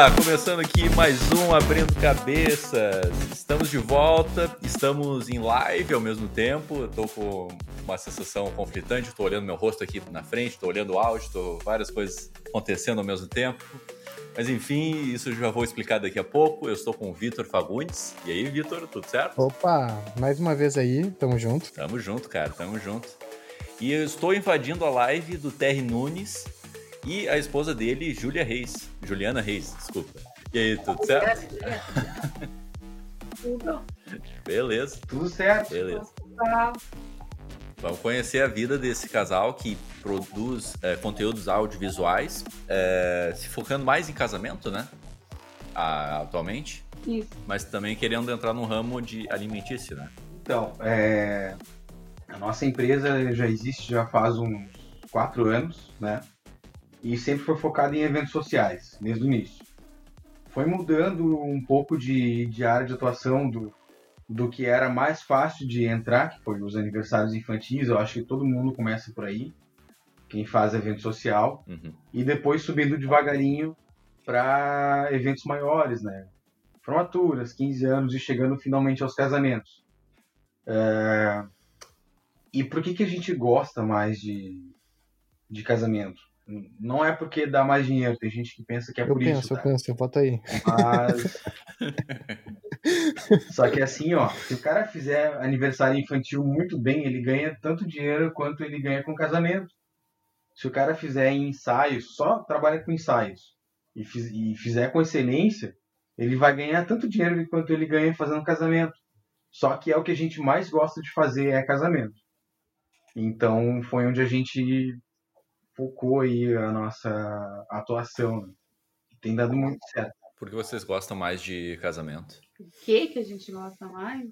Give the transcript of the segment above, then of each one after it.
Opa, começando aqui mais um Abrindo Cabeças. Estamos de volta, estamos em live ao mesmo tempo. Estou com uma sensação conflitante, estou olhando meu rosto aqui na frente, estou olhando o áudio, estou várias coisas acontecendo ao mesmo tempo. Mas enfim, isso já vou explicar daqui a pouco. Eu estou com o Vitor Fagundes. E aí, Vitor, tudo certo? Opa, mais uma vez aí, tamo junto. Tamo junto, cara, tamo junto. E eu estou invadindo a live do Terry Nunes e a esposa dele, Júlia Reis. Juliana Reis, desculpa. E aí, tudo certo? Tudo. Beleza. Tudo certo. Beleza. Tá. Vamos conhecer a vida desse casal que produz é, conteúdos audiovisuais, é, se focando mais em casamento, né? A- atualmente, Isso. mas também querendo entrar no ramo de alimentício, né? Então, é, a nossa empresa já existe já faz uns quatro anos, né? E sempre foi focada em eventos sociais, desde o início. Foi mudando um pouco de, de área de atuação do, do que era mais fácil de entrar, que foi os aniversários infantis. Eu acho que todo mundo começa por aí, quem faz evento social. Uhum. e depois subindo devagarinho para eventos maiores, né? Formaturas, 15 anos e chegando finalmente aos casamentos. É, E por que, que a gente gosta mais de, de casamento? Não é porque dá mais dinheiro, tem gente que pensa que é eu por penso, isso, eu tá? penso, eu boto aí. Mas. Só que assim, ó, se o cara fizer aniversário infantil muito bem, ele ganha tanto dinheiro quanto ele ganha com casamento. Se o cara fizer ensaios, só trabalha com ensaios, e, fiz- e fizer com excelência, ele vai ganhar tanto dinheiro quanto ele ganha fazendo casamento. Só que é o que a gente mais gosta de fazer é casamento. Então foi onde a gente focou aí a nossa atuação. Né? Tem dado muito certo. Por que vocês gostam mais de casamento? O que que a gente gosta mais?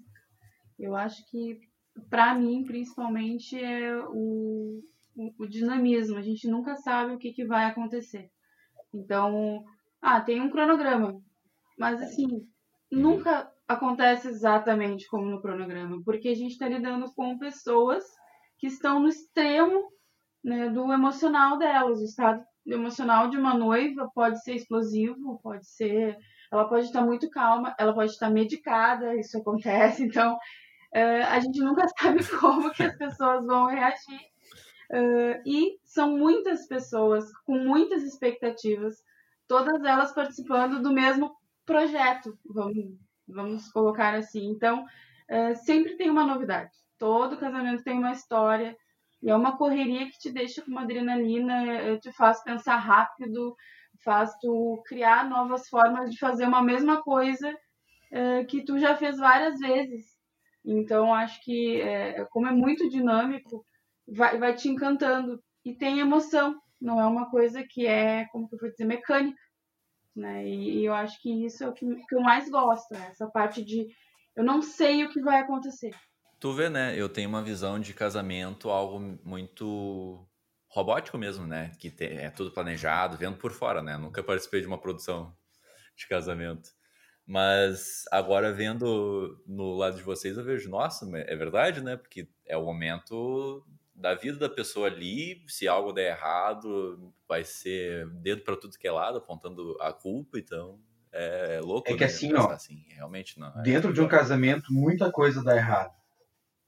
Eu acho que, pra mim, principalmente, é o, o, o dinamismo. A gente nunca sabe o que, que vai acontecer. Então, ah, tem um cronograma. Mas, assim, nunca acontece exatamente como no cronograma. Porque a gente está lidando com pessoas que estão no extremo né, do emocional delas. O estado emocional de uma noiva pode ser explosivo, pode ser ela pode estar muito calma, ela pode estar medicada, isso acontece, então eh, a gente nunca sabe como que as pessoas vão reagir. Eh, e são muitas pessoas com muitas expectativas, todas elas participando do mesmo projeto, vamos, vamos colocar assim. Então, eh, sempre tem uma novidade. Todo casamento tem uma história, e é uma correria que te deixa com uma adrenalina, te faz pensar rápido, faz tu criar novas formas de fazer uma mesma coisa eh, que tu já fez várias vezes. Então, acho que, eh, como é muito dinâmico, vai, vai te encantando. E tem emoção, não é uma coisa que é, como que eu vou dizer, mecânica. Né? E, e eu acho que isso é o que, que eu mais gosto, né? essa parte de eu não sei o que vai acontecer. Tu vê, né? Eu tenho uma visão de casamento algo muito robótico mesmo, né? Que te- é tudo planejado, vendo por fora, né? Nunca participei de uma produção de casamento. Mas agora vendo no lado de vocês, eu vejo, nossa, é verdade, né? Porque é o momento da vida da pessoa ali. Se algo der errado, vai ser dedo para tudo que é lado, apontando a culpa. Então é louco. É que né, assim, ó, assim, realmente não. é Dentro de um casamento, muita coisa dá errado.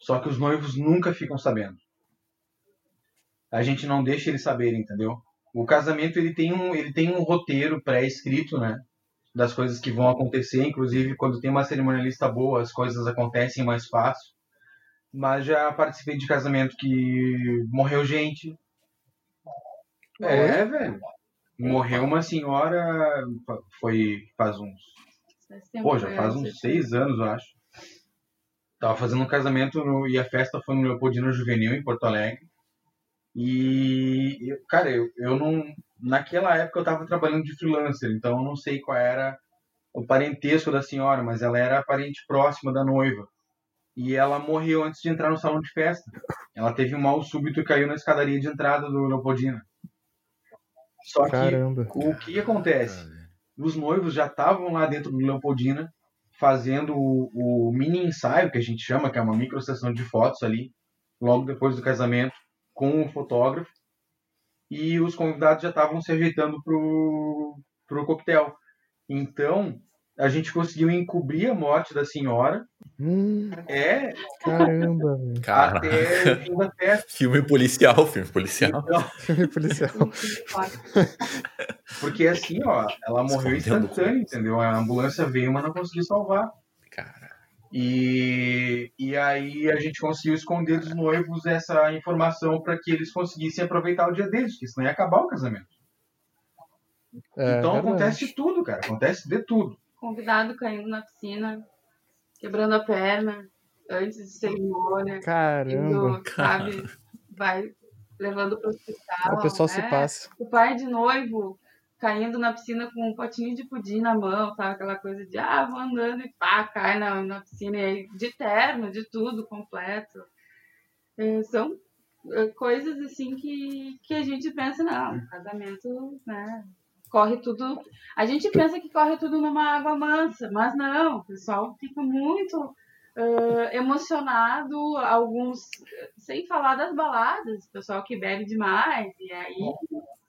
Só que os noivos nunca ficam sabendo. A gente não deixa eles saberem, entendeu? O casamento ele tem um, ele tem um roteiro pré-escrito, né? Das coisas que vão acontecer. Inclusive, quando tem uma cerimonialista boa, as coisas acontecem mais fácil. Mas já participei de casamento que morreu gente. É, velho. Morreu uma senhora, foi faz uns Pô, já faz uns seis anos, eu acho. Tava fazendo um casamento no- e a festa foi no Leopoldina Juvenil, em Porto Alegre. E, eu- cara, eu, eu não. naquela época eu estava trabalhando de freelancer, então eu não sei qual era o parentesco da senhora, mas ela era parente próxima da noiva. E ela morreu antes de entrar no salão de festa. Ela teve um mal súbito e caiu na escadaria de entrada do Leopoldina. Só que Caramba. o que acontece? Os noivos já estavam lá dentro do Leopoldina fazendo o, o mini ensaio, que a gente chama, que é uma micro sessão de fotos ali, logo depois do casamento, com o fotógrafo. E os convidados já estavam se ajeitando pro, pro coquetel. Então, a gente conseguiu encobrir a morte da senhora. Hum, É, caramba, velho. Cara, até o fim da festa. filme policial, filme policial. Então, Filme policial. porque assim, ó, ela morreu Escondendo instantâneo, entendeu? A ambulância veio, mas não conseguiu salvar. Cara, E, e aí a gente conseguiu esconder dos noivos essa informação para que eles conseguissem aproveitar o dia deles, porque senão ia acabar o casamento. É, então verdade. acontece tudo, cara. Acontece de tudo. Convidado caindo na piscina, quebrando a perna, antes de cerimônia, Caramba. indo, sabe, vai levando para o hospital. O pessoal se é. passa. O pai de noivo caindo na piscina com um potinho de pudim na mão, sabe? Aquela coisa de, ah, vou andando e pá, cai na, na piscina, e aí, de terno, de tudo, completo. É, são é, coisas, assim, que, que a gente pensa, não, casamento, né, corre tudo... A gente pensa que corre tudo numa água mansa, mas não, o pessoal fica muito... ah, emocionado, alguns, sem falar das baladas, o pessoal que bebe demais, e aí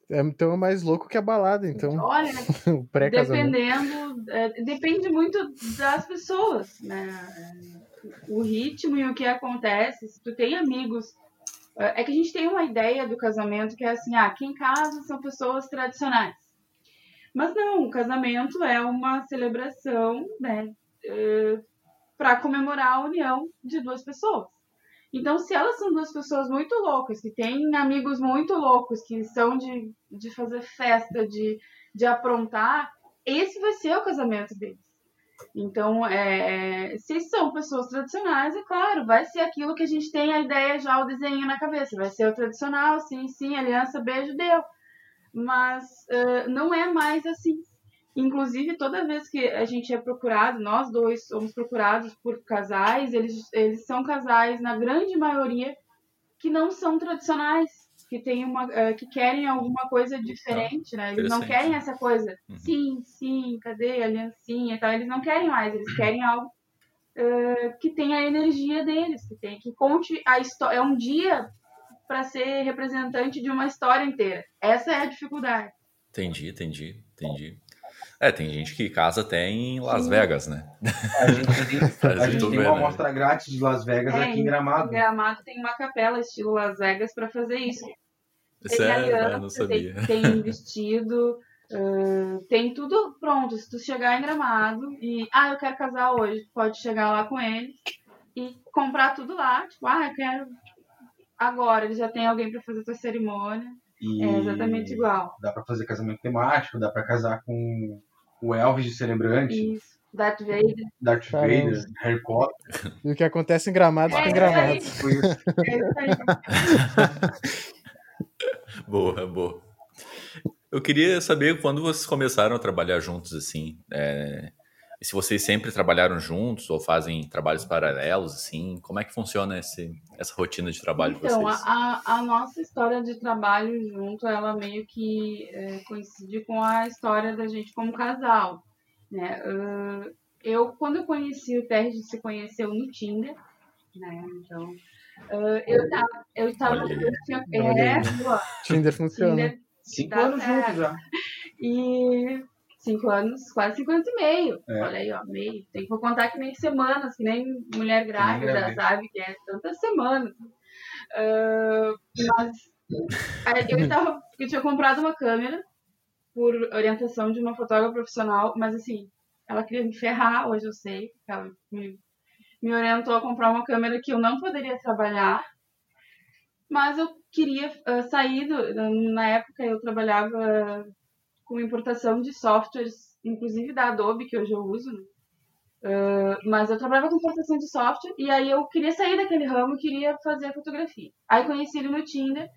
É, então é mais louco que a balada, então. Olha, dependendo, é, depende muito das pessoas, né? O ritmo e o que acontece. Se tu tem amigos, é é que a gente tem uma ideia do casamento que é assim, ah, quem casa são pessoas tradicionais. Mas não, o casamento é uma celebração, né, para comemorar a união de duas pessoas. Então, se elas são duas pessoas muito loucas, que têm amigos muito loucos, que são de, de fazer festa, de, de aprontar, esse vai ser o casamento deles. Então, é, é, se são pessoas tradicionais, é claro, vai ser aquilo que a gente tem a ideia já, o desenho na cabeça. Vai ser o tradicional, sim, sim, aliança, beijo, deu. Mas eh, não é mais assim. Inclusive, toda vez que a gente é procurado, nós dois somos procurados por casais, eles, eles são casais, na grande maioria, que não são tradicionais, que, tem uma, eh, que querem alguma coisa diferente, né? Eles não querem essa coisa, Uhum. sim, sim, cadê a aliancinha e tal. Eles não querem mais, eles querem algo eh, que tenha a energia deles, que, tem, que conte a história. É um dia para ser representante de uma história inteira. Essa é a dificuldade. entendi, entendi, entendi. É, tem gente que casa até em Las Sim. Vegas, né? A gente tem, a gente tem uma né? amostra grátis de Las Vegas É, aqui em Em Gramado. Gramado tem uma capela estilo Las Vegas para fazer isso. Tem Sério, aliança, é, não sabia. Tem, tem vestido, ãh, tem tudo pronto. Se tu chegar em Gramado e, ah, eu quero casar hoje, tu pode chegar lá com eles e comprar tudo lá. Tipo, ah, eu quero agora. Ele já tem alguém para fazer tua cerimônia. E É exatamente igual. dá pra fazer casamento temático, dá pra casar com o Elvis de celebrante, Isso. Darth Vader. Darth Caramba. Vader, Harry Potter. E o que acontece em Gramado fica É, em é Gramado. isso. É isso aí. Boa, boa. Eu queria saber quando vocês começaram a trabalhar juntos, assim. é, se vocês sempre trabalharam juntos ou fazem trabalhos paralelos, assim. Como é que funciona esse, essa rotina de trabalho de Então, vocês? a, a nossa história de trabalho junto, ela meio que é, coincide com a história da gente como casal, né? Eu, quando eu conheci o Terry, a gente se conheceu no Tinder, né? Então, eu tava... Eu tava Olha eu tinha, Olha é, Tinder funciona. Tinder, Cinco anos juntos já. e cinco anos, quase cinco anos e meio. É. Olha aí, ó, meio. Tem que contar que nem semanas, que nem mulher grávida, grávida. sabe? Que é tantas semanas. Ah, mas eu, tava, eu tinha comprado uma câmera por orientação de uma fotógrafa profissional, mas assim, ela queria me ferrar, hoje eu sei. Ela me, me orientou a comprar uma câmera que eu não poderia trabalhar. Mas eu queria ah, sair do, na época eu trabalhava com importação de softwares, inclusive da Adobe, que hoje eu uso, né? Ah, mas eu trabalhava com importação de software e aí eu queria sair daquele ramo e queria fazer fotografia. Aí conheci ele no Tinder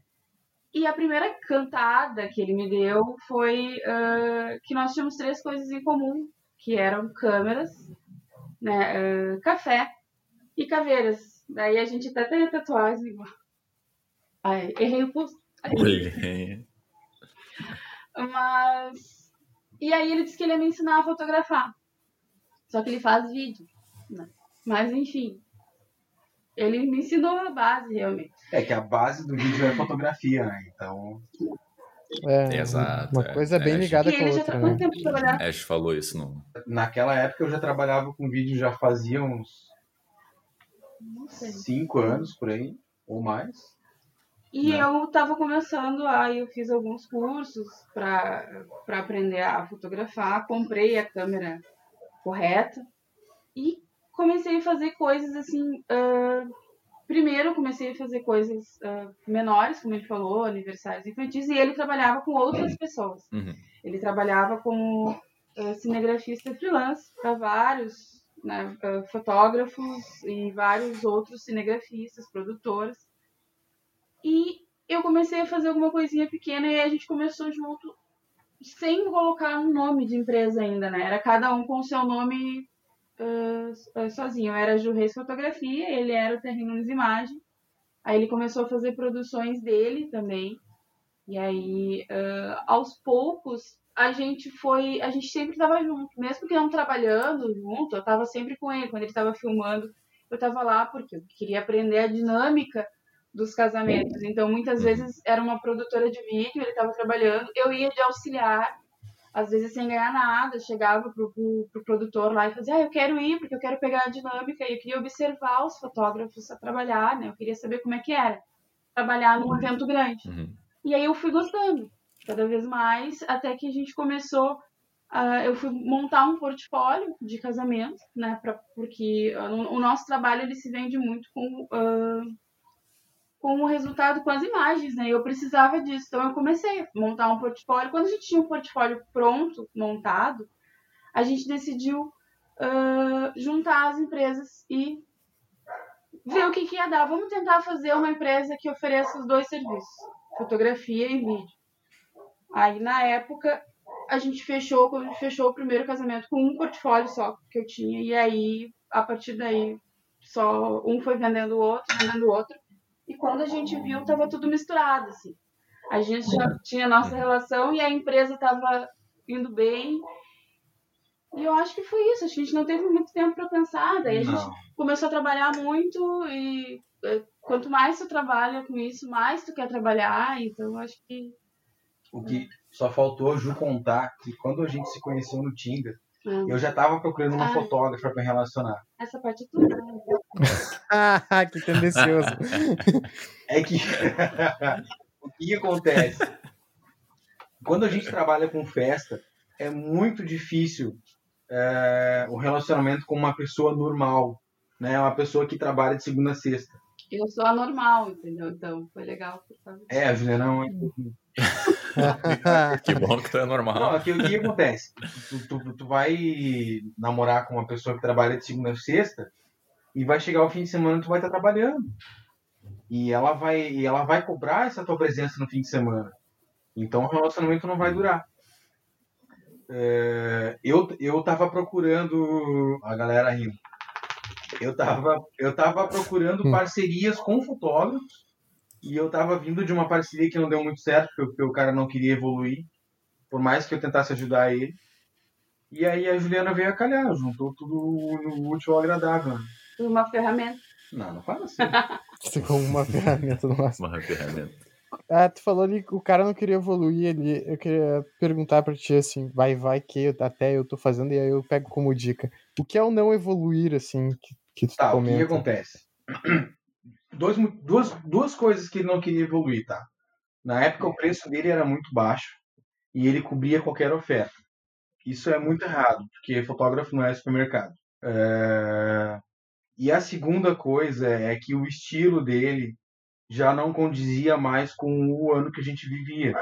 E a primeira cantada que ele me deu foi uh, que nós tínhamos três coisas em comum, que eram câmeras, né, uh, café e caveiras. Daí a gente até tem tatuagem igual. Ai, errei o pulso. Mas. E aí ele disse que ele ia me ensinar a fotografar. Só que ele faz vídeo. Né? Mas enfim. Ele me ensinou a base, realmente. É que a base do vídeo é fotografia, né? Então. É, Exato. Uma coisa é, bem é, ligada com a ele já outra, tá né? quanto tempo trabalhando? Ash falou isso no. Naquela época eu já trabalhava com vídeo, já fazia uns Não sei. cinco anos por aí, ou mais. E Né? eu tava começando, aí eu fiz alguns cursos para aprender a fotografar, comprei a câmera correta e comecei a fazer coisas assim. ah, primeiro comecei a fazer coisas ah, menores, como ele falou, aniversários infantis, e ele trabalhava com outras pessoas. Uhum. Ele trabalhava como eh, cinegrafista freelance para vários né, fotógrafos e vários outros cinegrafistas, produtores. E eu comecei a fazer alguma coisinha pequena e a gente começou junto, sem colocar um nome de empresa ainda, né? Era cada um com o seu nome eh, sozinho. Eu era Ju Fotografia, ele era o Terrenos Imagem. Aí ele começou a fazer produções dele também. E aí, eh, aos poucos, a gente foi. A gente sempre estava junto. Mesmo que não trabalhando junto, eu estava sempre com ele. Quando ele estava filmando, eu estava lá porque eu queria aprender a dinâmica dos casamentos. Então, muitas vezes era uma produtora de vídeo, ele estava trabalhando, eu ia de auxiliar, às vezes sem ganhar nada, chegava pro, pro, pro produtor lá e fazia, ah, eu quero ir porque eu quero pegar a dinâmica, e eu queria observar os fotógrafos a trabalhar, né? Eu queria saber como é que era trabalhar num evento grande. Uhum. E aí eu fui gostando cada vez mais, até que a gente começou. ah, eu fui montar um portfólio de casamento, né? Pra, porque ah, o, nosso trabalho ele se vende muito com, ah, com o resultado, com as imagens, né? Eu precisava disso, então eu comecei a montar um portfólio. Quando a gente tinha um portfólio pronto, montado, a gente decidiu ah, juntar as empresas e ver o que, que ia dar. Vamos tentar fazer uma empresa que ofereça os dois serviços, fotografia e vídeo. Aí, na época, a gente fechou, quando a gente fechou o primeiro casamento com um portfólio só que eu tinha. E aí, a partir daí, só um foi vendendo o outro, vendendo o outro. E quando a gente viu, tava tudo misturado, assim. A gente já tinha nossa relação e a empresa tava indo bem. E eu acho que foi isso. A gente não teve muito tempo para pensar. Daí a gente Não. começou a trabalhar muito e eh, quanto mais tu trabalha com isso, mais tu quer trabalhar. Então eu acho que O que só faltou Ju contar que quando a gente se conheceu no Tinder, ah, eu já tava procurando uma Ah. fotógrafa pra me relacionar. essa parte é tudo. Ah, que tendencioso. É que o que acontece? Quando a gente trabalha com festa, é muito difícil é, o relacionamento com uma pessoa normal, né? Uma pessoa que trabalha de segunda a sexta. Eu sou anormal, entendeu? Então foi legal. É, a Juliana não é. Que bom que tu é normal. Não, aqui, o que acontece? Tu, tu, tu vai namorar com uma pessoa que trabalha de segunda a sexta e vai chegar o fim de semana e tu vai estar trabalhando. E ela vai, e ela vai cobrar essa tua presença no fim de semana. Então o relacionamento não vai durar. É, eu, eu tava procurando. A galera rindo. Eu tava, eu tava procurando Hum. parcerias com fotógrafos e eu tava vindo de uma parceria que não deu muito certo, porque, o- porque o cara não queria evoluir, por mais que eu tentasse ajudar ele. E aí a Juliana veio a calhar, juntou tudo no útil ao agradável. Uma ferramenta. Não, não fala assim. Você como uma ferramenta do máximo. Uma ferramenta. Ah, tu falou ali que o cara não queria evoluir ali. Eu queria perguntar pra ti assim, vai, vai que eu- até eu tô fazendo e aí eu pego como dica. O que é o não evoluir, assim, que, que tu Tá, o que, comenta? acontece? Dois, duas, duas coisas que ele não queria evoluir, tá? Na época o preço dele era muito baixo e ele cobria qualquer oferta. Isso é muito errado, porque fotógrafo não é supermercado. É, E a segunda coisa é que o estilo dele já não condizia mais com o ano que a gente vivia.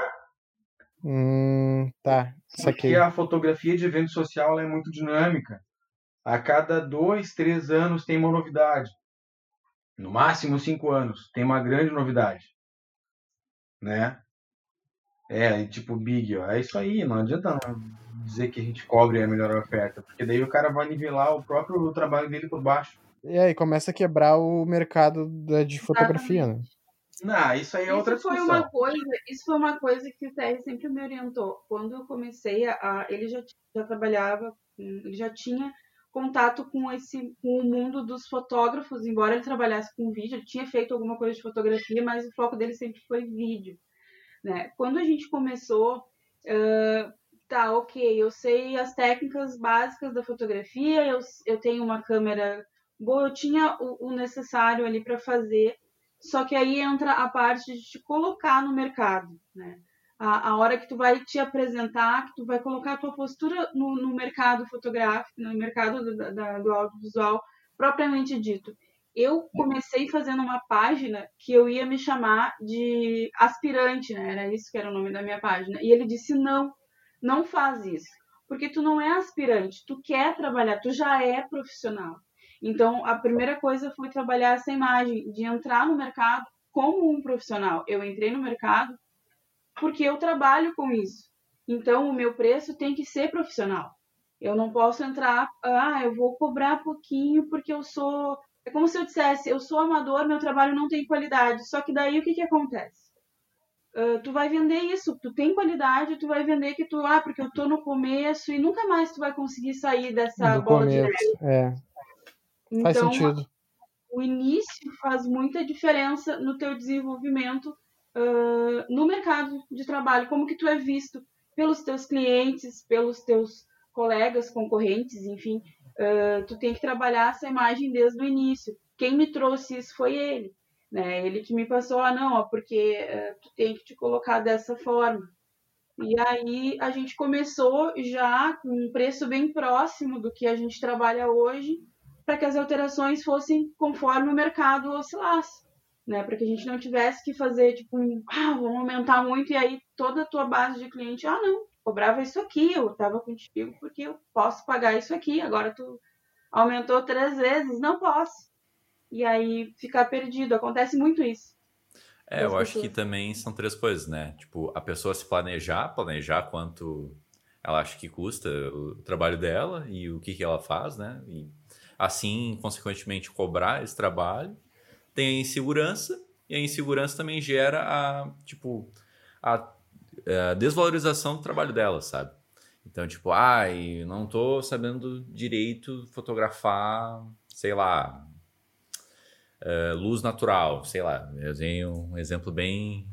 Hum, tá. Porque a fotografia de evento social é muito dinâmica. A cada dois, três anos tem uma novidade. No máximo cinco anos tem uma grande novidade, né? É, tipo Big, ó. É isso aí, não adianta dizer que a gente cobre a melhor oferta, porque daí o cara vai nivelar o próprio trabalho dele por baixo. E aí começa a quebrar o mercado da- de fotografia, né? Não, isso aí é outra isso foi discussão. uma coisa, isso foi uma coisa que o Terry sempre me orientou. Quando eu comecei a, a- ele já, já trabalhava, ele já tinha contato com esse com o mundo dos fotógrafos, embora ele trabalhasse com vídeo, ele tinha feito alguma coisa de fotografia, mas o foco dele sempre foi vídeo, né? Quando a gente começou, ah, tá, ok, eu sei as técnicas básicas da fotografia, eu, eu tenho uma câmera boa, eu tinha o, o necessário ali para fazer só que aí entra a parte de te colocar no mercado, né? A, a hora que tu vai te apresentar, que tu vai colocar a tua postura no, no mercado fotográfico, no mercado do, da- do audiovisual propriamente dito. Eu comecei fazendo uma página que eu ia me chamar de aspirante, né? Era isso que era o nome da minha página. E ele disse: não, não faz isso. Porque tu não é aspirante, tu quer trabalhar, tu já é profissional. Então, a primeira coisa foi trabalhar essa imagem de entrar no mercado como um profissional. Eu entrei no mercado porque eu trabalho com isso. Então, o meu preço tem que ser profissional. Eu não posso entrar, ah, eu vou cobrar pouquinho porque eu sou. É como se eu dissesse, eu sou amador, meu trabalho não tem qualidade. Só que daí o que, que acontece? Ah, tu vai vender isso, tu tem qualidade, tu vai vender que tu, ah, porque eu tô no começo e nunca mais tu vai conseguir sair dessa Do bola de começo. É, faz então, sentido. o início faz muita diferença no teu desenvolvimento ah, no mercado de trabalho, como que tu é visto pelos teus clientes, pelos teus colegas, concorrentes, enfim, Ah, tu tem que trabalhar essa imagem desde o início. Quem me trouxe isso foi ele, né? Ele que me passou, ah, não, ó, porque ah, tu tem que te colocar dessa forma. E aí a gente começou já com um preço bem próximo do que a gente trabalha hoje, para que as alterações fossem conforme o mercado oscilasse, né? Para que a gente não tivesse que fazer tipo, um, ah, vamos aumentar muito e aí toda a tua base de cliente, ah, não, cobrava isso aqui, eu estava contigo porque eu posso pagar isso aqui, agora tu aumentou três vezes, não posso. E aí ficar perdido, acontece muito isso. É, eu acho que também são três coisas, né? Tipo, a pessoa se planejar, planejar quanto ela acha que custa o trabalho dela e o que, que ela faz, né? E assim, consequentemente, cobrar esse trabalho. Tem a insegurança, e a insegurança também gera a, tipo, a, a desvalorização do trabalho dela, sabe? Então, tipo, ai, não tô sabendo direito fotografar, sei lá, eh, luz natural, sei lá. Eu tenho um exemplo bem,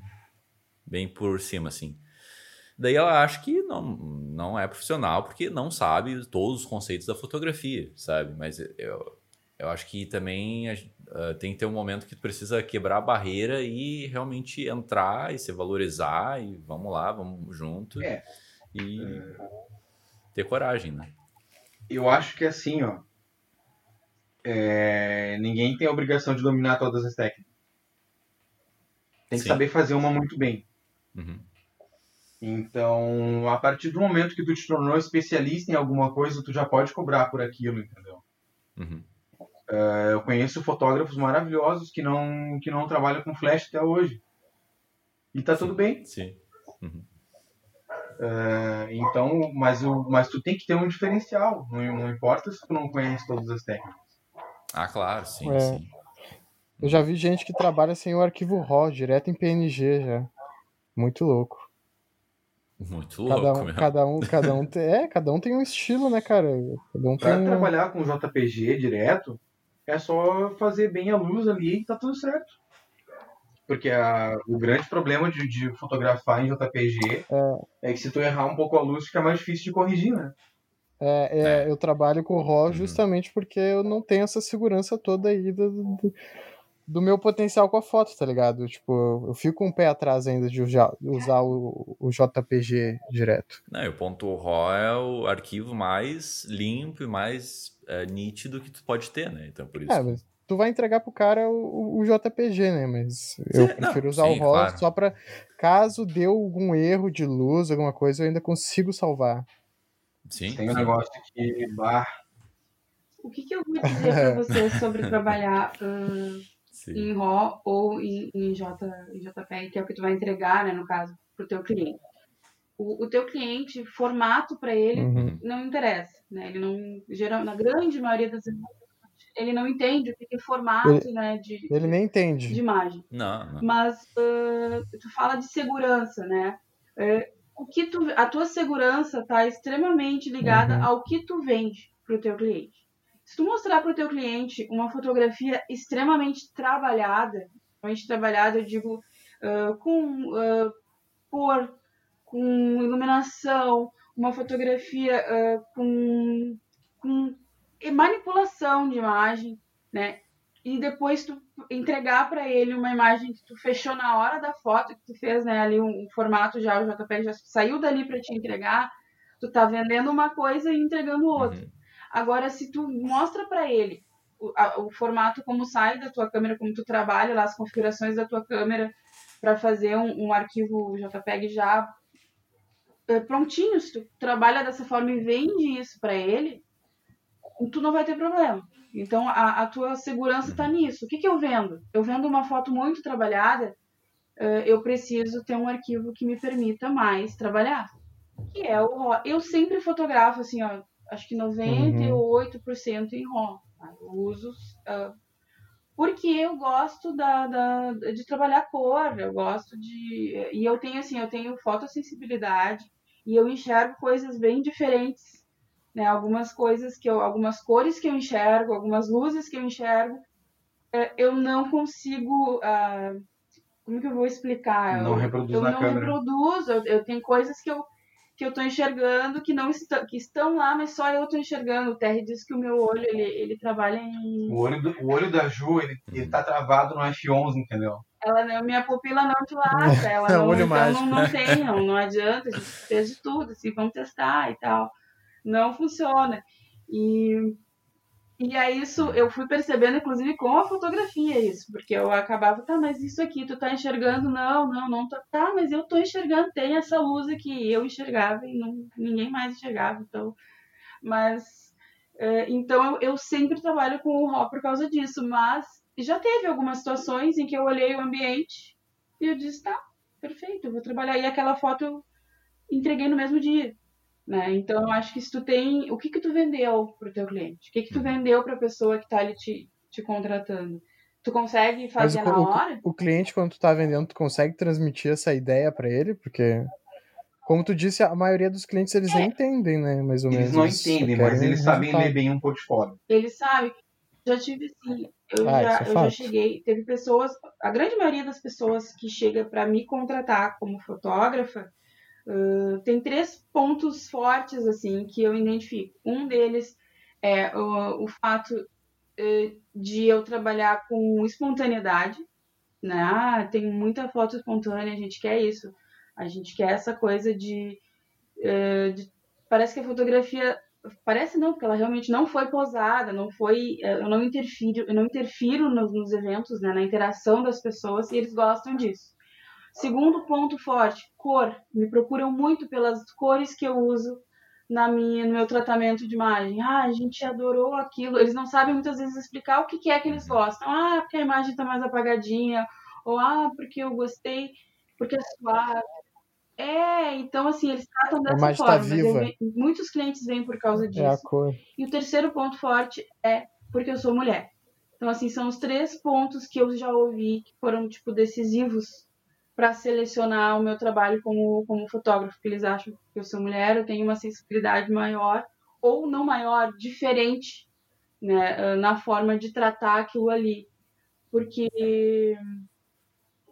bem por cima, assim. Daí ela acha que não, não é profissional porque não sabe todos os conceitos da fotografia, sabe? Mas eu, eu acho que também tem que ter um momento que tu precisa quebrar a barreira e realmente entrar e se valorizar e vamos lá, vamos junto É. e ter coragem, né? Eu acho que assim, ó. é, ninguém tem a obrigação de dominar todas as técnicas. Tem que Sim. saber fazer uma muito bem. Uhum. Então, a partir do momento que tu te tornou especialista em alguma coisa, tu já pode cobrar por aquilo, entendeu? Uhum. É, Eu conheço fotógrafos maravilhosos que não, que não trabalham com flash até hoje. E tá tudo bem. Sim. Uhum. É, Então, mas, o, mas tu tem que ter um diferencial. Não, não importa se tu não conhece todas as técnicas. Ah, claro, sim, É. sim. Eu já vi gente que trabalha sem o arquivo RAW, direto em PNG já. Muito louco. Muito Cada louco um, mesmo. cada um, cada um tem, é, cada um tem um estilo, né, cara? Cada um um, trabalhar com JPG direto, é só fazer bem a luz ali e tá tudo certo. Porque a- o grande problema de, de fotografar em JPG é. que se tu errar um pouco a luz, fica mais difícil de corrigir, né? É, é, eu trabalho com o RAW Uhum. justamente porque eu não tenho essa segurança toda aí do, do, do meu potencial com a foto, tá ligado? Tipo, eu fico um pé atrás ainda de usar, usar o, o JPG direto. Não, e o ponto .raw é o arquivo mais limpo e mais é, nítido que tu pode ter, né? Então, por isso. É, mas tu vai entregar pro cara o, o JPG, né? Mas eu Sim, prefiro não, usar sim, o RAW claro. só pra. Caso deu algum erro de luz, alguma coisa, eu ainda consigo salvar. Sim, Tem um negócio que, bah, O que, que eu vou dizer para vocês sobre trabalhar ah, sim. em RAW ou em, em, J, em JPEG, que é o que tu vai entregar, né, no caso, pro teu cliente. o, o teu cliente, formato para ele Uhum. não interessa, né? Ele não, geral, na grande maioria das vezes, ele não entende o que é formato, né, de, Ele nem entende. de imagem. Não, não. Mas ah, tu fala de segurança, né? É, o que tu, a tua segurança está extremamente ligada Uhum. ao que tu vende para o teu cliente. Se tu mostrar para o teu cliente uma fotografia extremamente trabalhada, extremamente trabalhada, eu digo ah, com ah, cor, com iluminação, uma fotografia ah, com, com manipulação de imagem, né? E depois tu entregar para ele uma imagem que tu fechou na hora da foto, que tu fez, né, ali um, um formato já, o JPEG já saiu dali para te entregar, tu tá vendendo uma coisa e entregando outra. Uhum. Agora, se tu mostra para ele o, a- o formato como sai da tua câmera, como tu trabalha lá, as configurações da tua câmera para fazer um, um arquivo JPEG já eh, prontinho, se tu trabalha dessa forma e vende isso para ele, tu não vai ter problema. Então, a, a tua segurança está nisso. O que, que eu vendo? Eu vendo uma foto muito trabalhada, eh, eu preciso ter um arquivo que me permita mais trabalhar. Que é o. Eu sempre fotografo, assim, ó, acho que 98% em RAW. tá? Eu uso... ah, porque eu gosto da, da, de trabalhar cor, eu gosto de... E eu tenho, assim, eu tenho fotossensibilidade e eu enxergo coisas bem diferentes né? Algumas coisas que eu, algumas cores que eu enxergo, algumas luzes que eu enxergo, é, eu não consigo, ah, como que eu vou explicar? Não eu, reproduz eu não câmera. reproduzo, eu, eu tenho coisas que eu que eu tô enxergando que não estão, que estão lá, mas só eu tô enxergando. O Terry diz que o meu olho ele, ele trabalha em, O olho, do- o olho da Ju, ele, ele tá travado no F11, entendeu? ela não- minha pupila não dilata, ela É o não, olho então mágico. não, não tem, não, não adianta, a gente fez de tudo, assim, vamos testar e tal. Não funciona. E, e aí isso eu fui percebendo, inclusive, com a fotografia isso, porque eu acabava, tá, mas isso aqui tu tá enxergando? Não, não, não tá, tá, mas eu tô enxergando, tem essa luz aqui, eu enxergava e não, ninguém mais enxergava, então, mas, é, então eu, eu sempre trabalho com o RAW por causa disso, mas já teve algumas situações em que eu olhei o ambiente e eu disse, tá, perfeito, eu vou trabalhar. E aquela foto eu entreguei no mesmo dia. Né? Então, eu acho que se tu tem... O que que tu vendeu pro teu cliente? O que que tu vendeu pra pessoa que tá ali te, te contratando? Tu consegue Mas fazer o, na o- hora? o cliente, quando tu tá vendendo, tu consegue transmitir essa ideia pra ele? Porque, como tu disse, a maioria dos clientes eles nem entendem, né? Mais ou Eles menos. não só entendem, mas eles sabem ler bem um portfólio. Ele sabe. Já tive sim. Eu, Ah, já, é eu já cheguei. Teve pessoas. A grande maioria das pessoas que chega para me contratar como fotógrafa tem três pontos fortes assim que eu identifico. Um deles é o, o fato eh, de eu trabalhar com espontaneidade. Né? Ah, tem muita foto espontânea, a gente quer isso. A gente quer essa coisa de, eh, de parece que a fotografia parece não, porque ela realmente não foi posada, não foi, eh, eu não interfiro, eu não interfiro nos, nos eventos, né, na interação das pessoas e eles gostam disso. Segundo ponto forte, cor. Me procuram muito pelas cores que eu uso na minha, no meu tratamento de imagem. Ah, a gente adorou aquilo. Eles não sabem muitas vezes explicar o que, é que eles gostam. Ah, porque a imagem está mais apagadinha. Ou ah, porque eu gostei, porque é suave. É, então assim, eles tratam dessa imagem tá forma. eu viva. ve- muitos clientes vêm por causa disso. É a cor. E o terceiro ponto forte é porque eu sou mulher. Então, assim, são os três pontos que eu já ouvi que foram, tipo, decisivos para selecionar o meu trabalho como, como fotógrafo. Que eles acham que eu sou mulher, eu tenho uma sensibilidade maior, ou não maior, diferente, né, na forma de tratar aquilo ali. Porque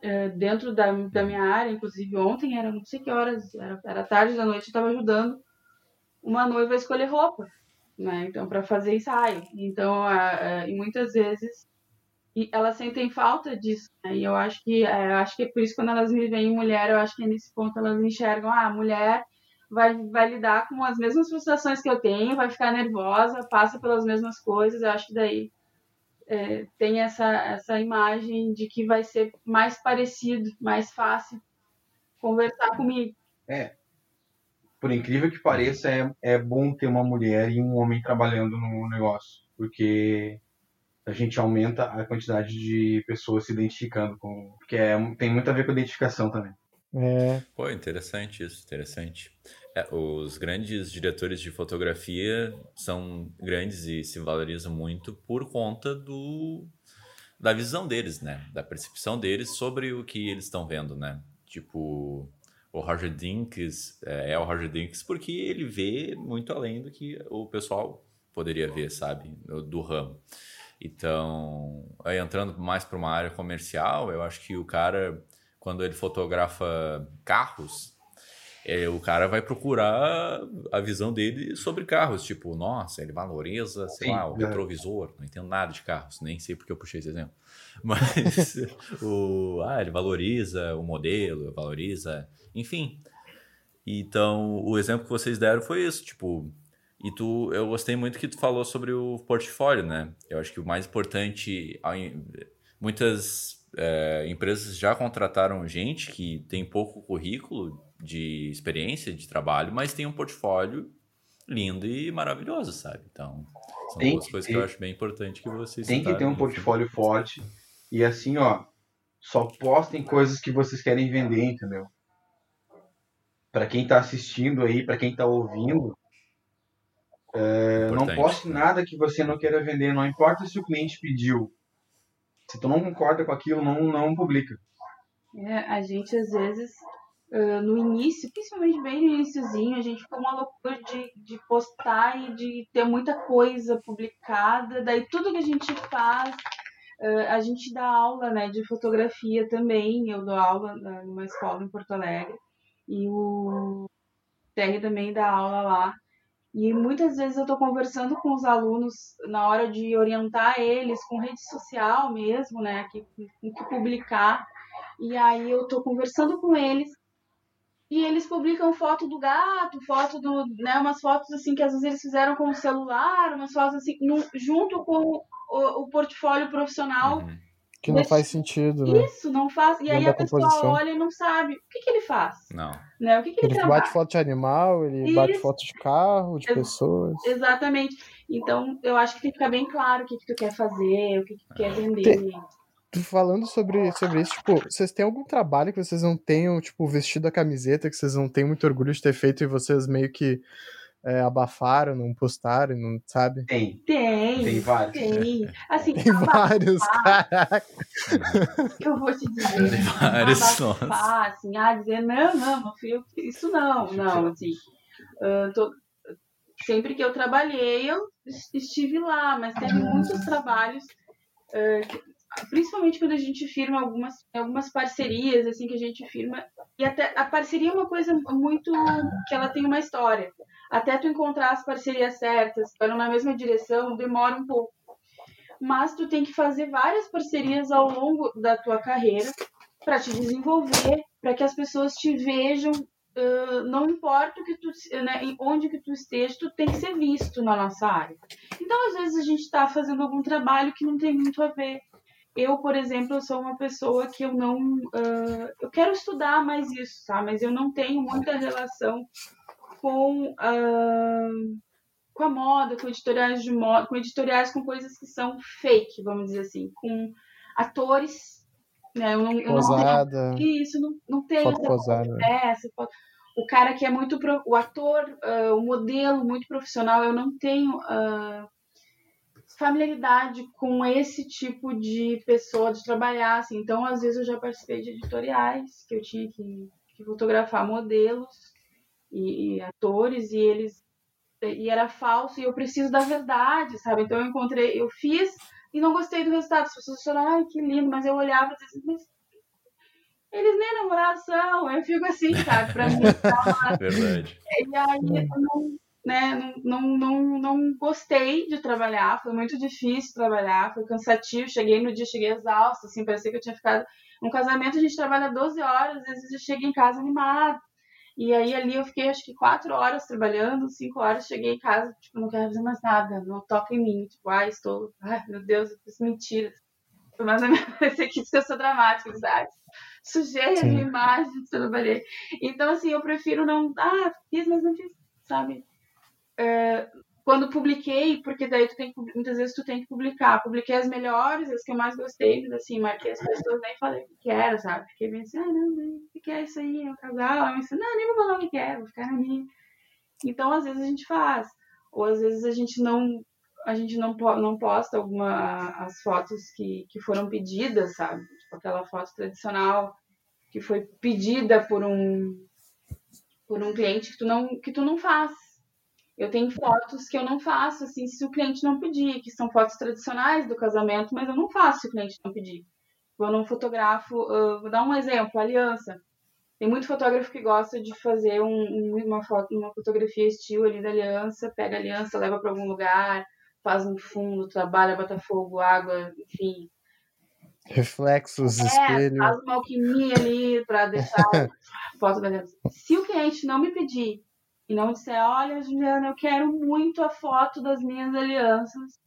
eh, dentro da, da minha área, inclusive ontem, era não sei que horas, era, era tarde da noite, eu estava ajudando uma noiva a escolher roupa né? Então, para fazer ensaio. Então, a- a- e muitas vezes e elas sentem falta disso, né? E eu acho que é, acho que é por isso quando elas me veem mulher, eu acho que é nesse ponto elas enxergam, ah, a mulher vai, vai lidar com as mesmas frustrações que eu tenho, vai ficar nervosa, passa pelas mesmas coisas. Eu acho que daí é, tem essa, essa imagem de que vai ser mais parecido, mais fácil conversar comigo. Por incrível que pareça, é, é bom ter uma mulher e um homem trabalhando no negócio, porque a gente aumenta a quantidade de pessoas se identificando com. Porque é, tem muito a ver com a identificação também. É. Pô, interessante isso, interessante. É, os grandes diretores de fotografia são grandes e se valorizam muito por conta do da visão deles, né? Da percepção deles sobre o que eles estão vendo, né? Tipo, o Roger Dinkins é, é o Roger Dinkins porque ele vê muito além do que o pessoal poderia ver, sabe? Do ramo. Então, aí entrando mais para uma área comercial, eu acho que o cara, quando ele fotografa carros, é, o cara vai procurar a visão dele sobre carros. Tipo, nossa, ele valoriza, sei Sim, lá, o é. retrovisor. Não entendo nada de carros, nem sei porque eu puxei esse exemplo. Mas o, ah, ele valoriza o modelo, valoriza. Enfim. Então, o exemplo que vocês deram foi isso. Tipo, e tu, eu gostei muito que tu falou sobre o portfólio, né? Eu acho que o mais importante, muitas é, empresas já contrataram gente que tem pouco currículo de experiência de trabalho, mas tem um portfólio lindo e maravilhoso, sabe? Então, são tem duas coisas ter, que eu acho bem importante que vocês Tem que ter um portfólio forte e assim, ó, só postem coisas que vocês querem vender, entendeu? Para quem tá assistindo aí, para quem tá ouvindo, é, não poste nada que você não queira vender, não importa se o cliente pediu. Se tu não concorda com aquilo, não, não publica. É, a gente às vezes, uh, no início, principalmente bem no iníciozinho, a gente ficou uma loucura de, de postar e de ter muita coisa publicada. Daí tudo que a gente faz, uh, a gente dá aula né, de fotografia também. Eu dou aula numa escola em Porto Alegre. E o Terry também dá aula lá. E muitas vezes eu estou conversando com os alunos na hora de orientar eles com rede social mesmo, né, que, que publicar. E aí eu estou conversando com eles e eles publicam foto do gato, foto do, né, umas fotos assim que às vezes eles fizeram com o celular, umas fotos assim, no, junto com o, o portfólio profissional. Uhum. Que não faz sentido, né? Isso, não faz. E aí a pessoa olha e não sabe. O que, que ele faz? Não. Né? O que, que ele, ele bate foto de animal, ele Isso. bate foto de carro, de Ex pessoas. Exatamente. Então, eu acho que tem que ficar bem claro o que, que tu quer fazer, o que, que tu quer vender. Tem... Falando sobre, sobre isso, tipo, vocês têm algum trabalho que vocês não tenham, tipo, vestido a camiseta, que vocês não têm muito orgulho de ter feito e vocês meio que é, abafaram, não postaram, não sabe? Tem. Tem. Tem vários. Tem. Assim, tem vários, caraca. Eu vou te dizer. Tem vários, abafar, assim, ah, dizer, não, não, não fui eu isso não, não, assim. Uh, tô, sempre que eu trabalhei, eu estive lá, mas teve muitos trabalhos, uh, principalmente quando a gente firma algumas, algumas parcerias, assim, que a gente firma, e até a parceria é uma coisa muito, que ela tem uma história até tu encontrar as parcerias certas, para na mesma direção, demora um pouco. Mas tu tem que fazer várias parcerias ao longo da tua carreira para te desenvolver, para que as pessoas te vejam. Uh, não importa o que tu, né, onde que tu esteja, tu tem que ser visto na nossa área. Então, às vezes a gente está fazendo algum trabalho que não tem muito a ver. Eu, por exemplo, eu sou uma pessoa que eu não, uh, eu quero estudar mais isso, tá? Mas eu não tenho muita relação com, uh, com a moda, com editoriais de moda, com editoriais com coisas que são fake, vamos dizer assim, com atores. Né? Eu não, eu posada. Não tenho, isso, não, não tem. Foto posada. É, essa foto. O cara que é muito. O ator, uh, o modelo muito profissional, eu não tenho. Uh, familiaridade com esse tipo de pessoa de trabalhar assim. então às vezes eu já participei de editoriais que eu tinha que, que fotografar modelos e, e, atores e eles e era falso e eu preciso da verdade, sabe? Então eu encontrei, eu fiz e não gostei do resultado. As pessoas falaram, ai, que lindo, mas eu olhava e dizia, mas eles nem namorados são. Eu fico assim, sabe? Pra mim, tá Verdade. E aí eu não, né, não, não, não, não gostei de trabalhar, foi muito difícil trabalhar, foi cansativo. Cheguei no dia, cheguei exausta, assim, parecia que eu tinha ficado. No casamento a gente trabalha 12 horas, às vezes eu chego em casa animado e aí ali eu fiquei acho que quatro horas trabalhando, cinco horas, cheguei em casa, tipo, não quero fazer mais nada, não toca em mim, tipo, ai, estou, ai, meu Deus, eu fiz mentiras. Mas na minha aqui eu sou dramática, sabe? Sujei Sim. a minha imagem, trabalhei. Então, assim, eu prefiro não, ah, fiz, mas não fiz, sabe? É, quando publiquei, porque daí tu tem que, muitas vezes tu tem que publicar. Publiquei as melhores, as que eu mais gostei, mas assim, marquei as pessoas, nem falei o que era, sabe? Fiquei bem assim, ah, não, o que é isso aí? É um casal? Eu disse, não, nem vou falar o que é, vou ficar na minha. Então, às vezes a gente faz, ou às vezes a gente não a gente não, não posta alguma as fotos que, que foram pedidas, sabe? Tipo aquela foto tradicional que foi pedida por um por um cliente que tu não que tu não faz. Eu tenho fotos que eu não faço assim se o cliente não pedir, que são fotos tradicionais do casamento, mas eu não faço se o cliente não pedir. Eu não fotografo, uh, vou dar um exemplo, aliança. Tem muito fotógrafo que gosta de fazer um, uma, foto, uma fotografia estilo ali da aliança, pega a aliança, leva para algum lugar, faz um fundo, trabalha, bota fogo, água, enfim. Reflexos, é, espelho. Faz uma alquimia ali para deixar foto da aliança. Se o cliente não me pedir e não disser, olha, Juliana, eu quero muito a foto das minhas alianças,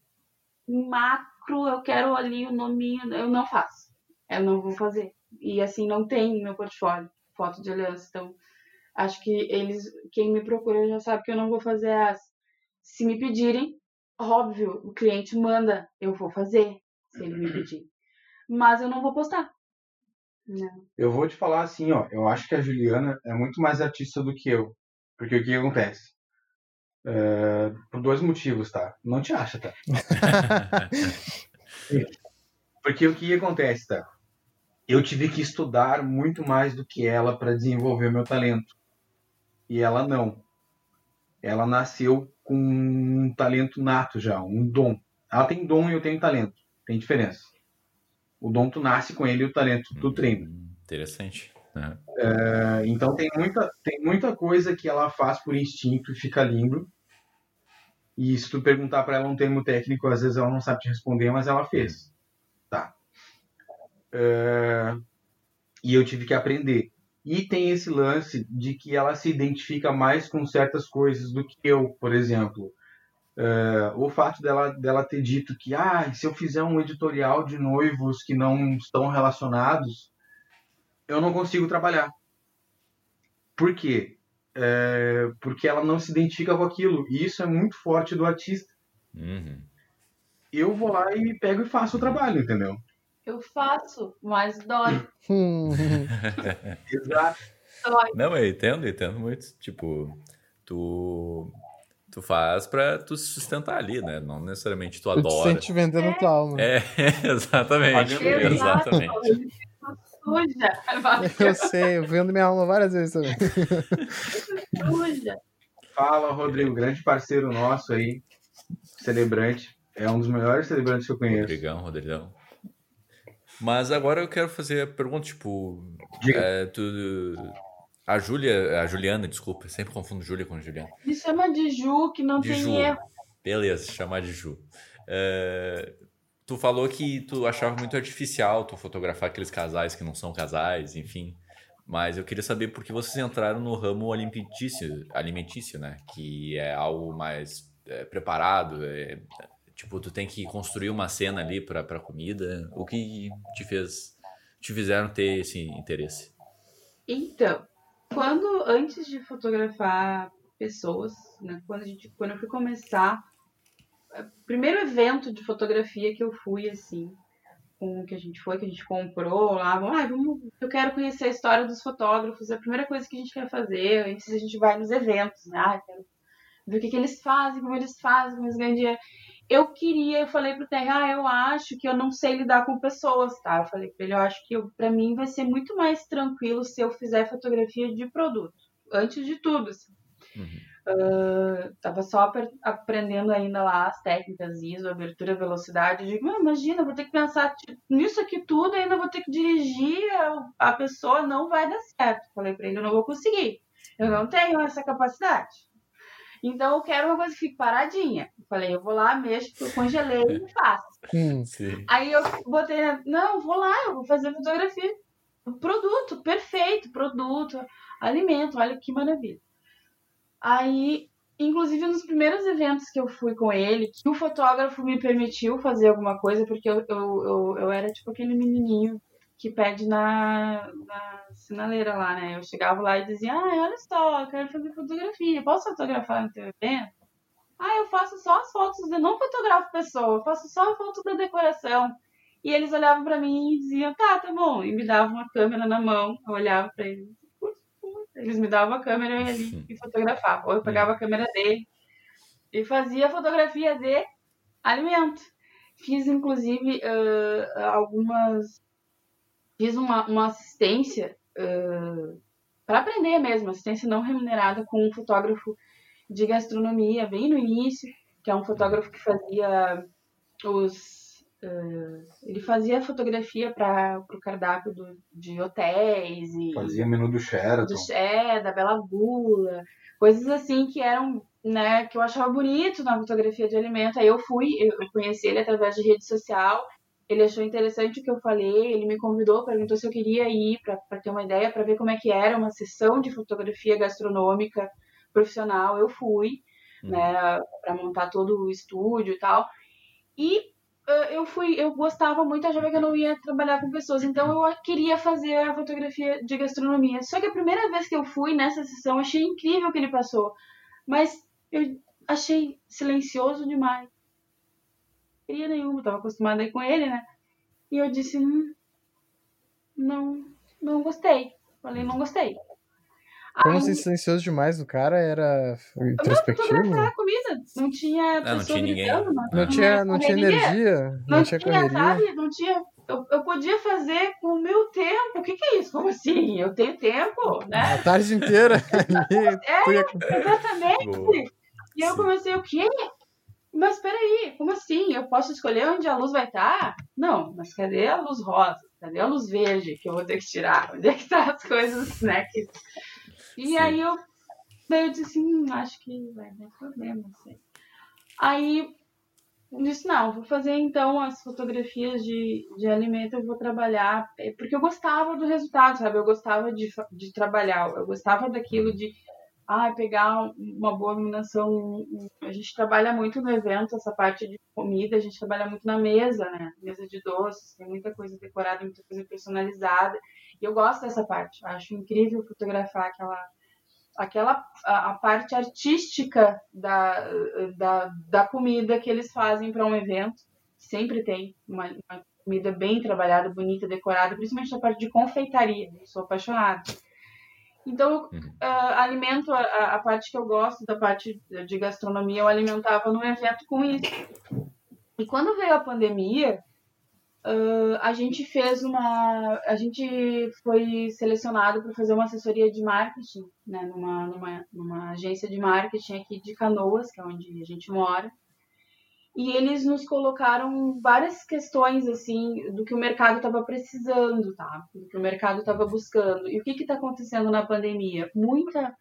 macro, eu quero ali o nominho, eu não faço. Eu não vou fazer. E assim, não tem no meu portfólio foto de aliança. Então, acho que eles, quem me procura já sabe que eu não vou fazer essa. Se me pedirem, óbvio, o cliente manda, eu vou fazer, se ele me pedir. Mas eu não vou postar. Não. Eu vou te falar assim, ó, eu acho que a Juliana é muito mais artista do que eu. Porque o que acontece? É, por dois motivos, tá? Não te acha, tá? porque o que acontece, tá? eu tive que estudar muito mais do que ela para desenvolver meu talento. E ela não. Ela nasceu com um talento nato já, um dom. Ela tem dom e eu tenho talento. Tem diferença. O dom tu nasce com ele e o talento tu hum, treina. Interessante. Né? É, então tem muita, tem muita coisa que ela faz por instinto e fica lindo. E se tu perguntar para ela um termo técnico, às vezes ela não sabe te responder, mas ela fez. Uh, e eu tive que aprender. E tem esse lance de que ela se identifica mais com certas coisas do que eu, por exemplo. Uh, o fato dela, dela ter dito que ah, se eu fizer um editorial de noivos que não estão relacionados, eu não consigo trabalhar. Por quê? É, porque ela não se identifica com aquilo. E isso é muito forte do artista. Uhum. Eu vou lá e pego e faço o trabalho, entendeu? Eu faço, mas dói. Exato. Dói. Não, eu entendo, entendo muito. Tipo, tu, tu faz pra tu se sustentar ali, né? Não necessariamente tu adora. Tu te sente vendendo é. tua alma. É, exatamente. exatamente. Suja. Eu sei, eu vendo minha alma várias vezes também. Suja. Fala, Rodrigo, grande parceiro nosso aí, celebrante. É um dos melhores celebrantes que eu conheço. Rodrigão, Rodrigão. Mas agora eu quero fazer a pergunta, tipo. É, tu, a Júlia, a Juliana, desculpa, sempre confundo Júlia com Juliana. Me chama de Ju, que não de tem Ju. erro. Beleza, chamar de Ju. É, tu falou que tu achava muito artificial tu fotografar aqueles casais que não são casais, enfim. Mas eu queria saber por que vocês entraram no ramo alimentício, alimentício né? Que é algo mais é, preparado, é, Tipo, tu tem que construir uma cena ali pra, pra comida. O que te fez, te fizeram ter esse interesse? Então, quando, antes de fotografar pessoas, né, quando, a gente, quando eu fui começar, primeiro evento de fotografia que eu fui, assim, com que a gente foi, que a gente comprou lá, ah, vamos, eu quero conhecer a história dos fotógrafos, é a primeira coisa que a gente quer fazer, antes a gente vai nos eventos, né, ah, quero ver o que, que eles fazem, como eles fazem, como eles ganham dinheiro eu queria, eu falei pro Terra, ah, eu acho que eu não sei lidar com pessoas, tá? Eu falei pra ele, eu acho que para mim vai ser muito mais tranquilo se eu fizer fotografia de produto, antes de tudo, assim. Uhum. Uh, tava só aprendendo ainda lá as técnicas, ISO, abertura, velocidade. Eu digo, ah, imagina, vou ter que pensar nisso aqui tudo, ainda vou ter que dirigir, a pessoa não vai dar certo. Falei pra ele, eu não vou conseguir. Eu não tenho essa capacidade. Então eu quero uma coisa que fique paradinha. Falei, eu vou lá, mexo, eu congelei e faço. Hum, Aí eu botei, não, vou lá, eu vou fazer fotografia. Produto, perfeito, produto, alimento, olha que maravilha. Aí, inclusive, nos primeiros eventos que eu fui com ele, que o fotógrafo me permitiu fazer alguma coisa, porque eu, eu, eu, eu era tipo aquele menininho que pede na, na sinaleira lá, né? Eu chegava lá e dizia, ah, olha só, eu quero fazer fotografia, posso fotografar no teu evento? Ah, eu faço só as fotos, eu não fotografo pessoa, eu faço só a foto da decoração. E eles olhavam para mim e diziam, tá, tá bom. E me davam uma câmera na mão, eu olhava para eles. Eles me davam a câmera e e fotografava. Ou eu pegava a câmera dele e fazia fotografia de alimento. Fiz, inclusive, uh, algumas. Fiz uma, uma assistência uh, para aprender mesmo, assistência não remunerada com um fotógrafo de gastronomia, bem no início, que é um fotógrafo que fazia os Uh, ele fazia fotografia para o cardápio do, de hotéis e fazia menu do Sheraton, do Sheraton, da Bela Gula, coisas assim que eram, né, que eu achava bonito na fotografia de alimento. Aí eu fui, eu conheci ele através de rede social. Ele achou interessante o que eu falei, ele me convidou, perguntou se eu queria ir para ter uma ideia, para ver como é que era uma sessão de fotografia gastronômica profissional. Eu fui, uhum. né, para montar todo o estúdio e tal. E eu fui, eu gostava muito, achava que eu não ia trabalhar com pessoas, então eu queria fazer a fotografia de gastronomia. Só que a primeira vez que eu fui nessa sessão, achei incrível o que ele passou, mas eu achei silencioso demais. Queria nenhuma, tava acostumada aí com ele, né? E eu disse, hum, não, não gostei. Falei, não gostei. Como Aí... silencioso demais o cara era introspectivo? Não, a comida. Não tinha não, não tinha ninguém. Não, não, tinha, não tinha energia. Não, não tinha, tinha sabe? Não tinha. Eu, eu podia fazer com o meu tempo. O que, que é isso? Como assim? Eu tenho tempo, né? A tarde inteira. é, exatamente. E eu comecei, o quê? Mas peraí, como assim? Eu posso escolher onde a luz vai estar? Não, mas cadê a luz rosa? Cadê a luz verde que eu vou ter que tirar? Onde é que tá as coisas, né? Que e Sim. aí eu, daí eu disse assim, hum, acho que vai dar problema, não sei. Aí eu disse, não, vou fazer então as fotografias de, de alimento, eu vou trabalhar, é, porque eu gostava do resultado, sabe? Eu gostava de, de trabalhar, eu gostava daquilo de ah, pegar uma boa iluminação. A gente trabalha muito no evento, essa parte de comida, a gente trabalha muito na mesa, né? Mesa de doces, tem muita coisa decorada, muita coisa personalizada. E eu gosto dessa parte. Acho incrível fotografar aquela aquela a, a parte artística da, da, da comida que eles fazem para um evento. Sempre tem uma, uma, comida bem trabalhada, bonita, decorada, principalmente na parte de confeitaria. Eu sou apaixonada. Então, uhum. uh, alimento, a, a, parte que eu gosto da parte de gastronomia, eu alimentava no evento com isso. E quando veio a pandemia, Uh, a gente fez uma. A gente foi selecionado para fazer uma assessoria de marketing, né, numa, numa, numa agência de marketing aqui de Canoas, que é onde a gente mora. E eles nos colocaram várias questões, assim, do que o mercado estava precisando, tá? Do que o mercado estava buscando. E o que está acontecendo na pandemia? Muita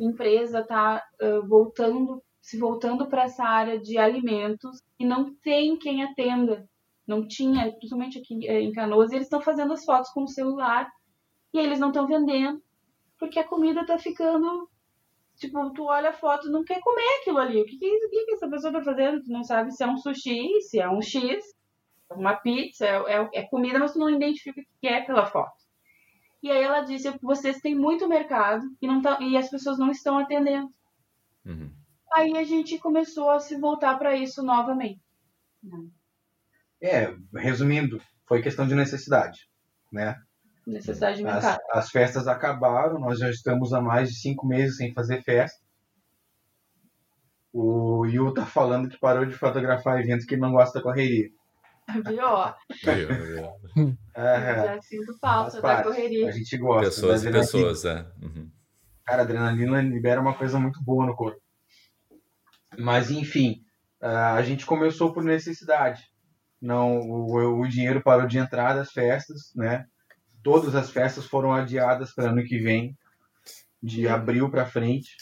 empresa está uh, voltando, se voltando para essa área de alimentos e não tem quem atenda não tinha, principalmente aqui eh, em Canoas, eles estão fazendo as fotos com o celular e eles não estão vendendo porque a comida está ficando. Tipo, tu olha a foto não quer comer aquilo ali. O que, que, o que, que essa pessoa está fazendo? Tu não sabe se é um sushi, se é um X, uma pizza, é, é, é comida, mas tu não identifica o que é pela foto. E aí ela disse: vocês têm muito mercado e, não tá, e as pessoas não estão atendendo. Uhum. Aí a gente começou a se voltar para isso novamente. É, resumindo, foi questão de necessidade, né? Necessidade de mercado. As, as festas acabaram, nós já estamos há mais de cinco meses sem fazer festa. O Yu tá falando que parou de fotografar eventos que ele não gosta da correria. Pior. é, já sinto falta da correria. A gente gosta. Pessoas e pessoas, é. Uhum. Cara, a adrenalina libera uma coisa muito boa no corpo. Mas, enfim, a gente começou por necessidade não o, o dinheiro parou de entrar das festas, né? Todas as festas foram adiadas para ano que vem, de abril para frente,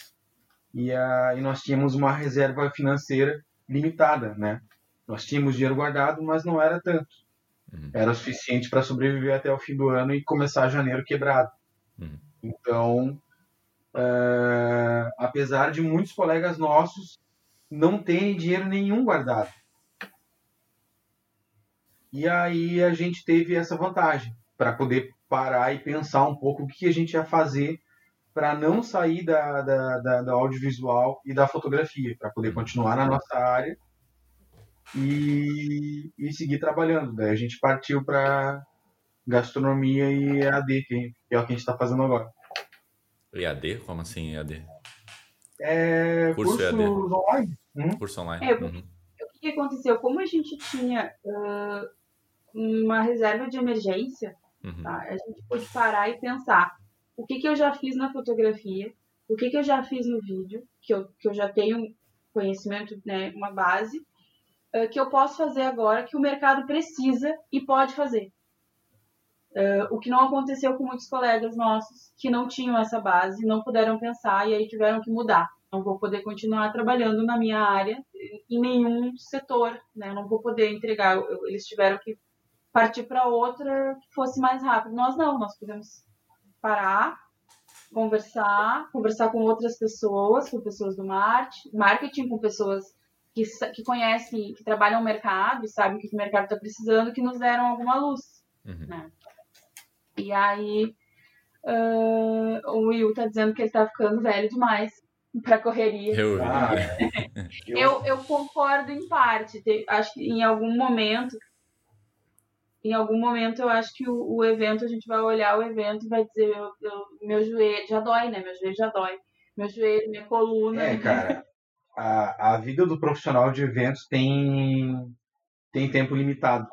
e, a, e nós tínhamos uma reserva financeira limitada, né? Nós tínhamos dinheiro guardado, mas não era tanto. Uhum. Era o suficiente para sobreviver até o fim do ano e começar janeiro quebrado. Uhum. Então, uh, apesar de muitos colegas nossos não terem dinheiro nenhum guardado, e aí a gente teve essa vantagem para poder parar e pensar um pouco o que a gente ia fazer para não sair da, da, da, da audiovisual e da fotografia, para poder continuar na nossa área e, e seguir trabalhando. Daí a gente partiu para gastronomia e EAD, que é o que a gente está fazendo agora. EAD? Como assim EAD? É Curso curso EAD. online. Hum? Curso online. É, Uhum. O que aconteceu? Como a gente tinha ah, uma reserva de emergência, Uhum. tá? a gente pôde parar e pensar o que, que eu já fiz na fotografia, o que, que eu já fiz no vídeo, que eu, que eu já tenho conhecimento, né, uma base, ah, que eu posso fazer agora, que o mercado precisa e pode fazer. Ah, o que não aconteceu com muitos colegas nossos que não tinham essa base, não puderam pensar e aí tiveram que mudar. Não vou poder continuar trabalhando na minha área em nenhum setor, né? Não vou poder entregar. Eles tiveram que partir para outra que fosse mais rápido. Nós não, nós podemos parar, conversar, conversar com outras pessoas, com pessoas do marketing, marketing com pessoas que, que conhecem, que trabalham no mercado e sabem o que o mercado está precisando, que nos deram alguma luz. Uhum. né? E aí ah, o Will tá dizendo que ele tá ficando velho demais pra correria. Eu. Ah, eu, Eu, eu concordo em parte. Te- acho que em algum momento, em algum momento eu acho que o, o evento, a gente vai olhar o evento e vai dizer, eu, eu- meu joelho já dói, né? Meu joelho já dói. Meu joelho, minha coluna. É, cara, a, a vida do profissional de eventos tem, tem tempo limitado.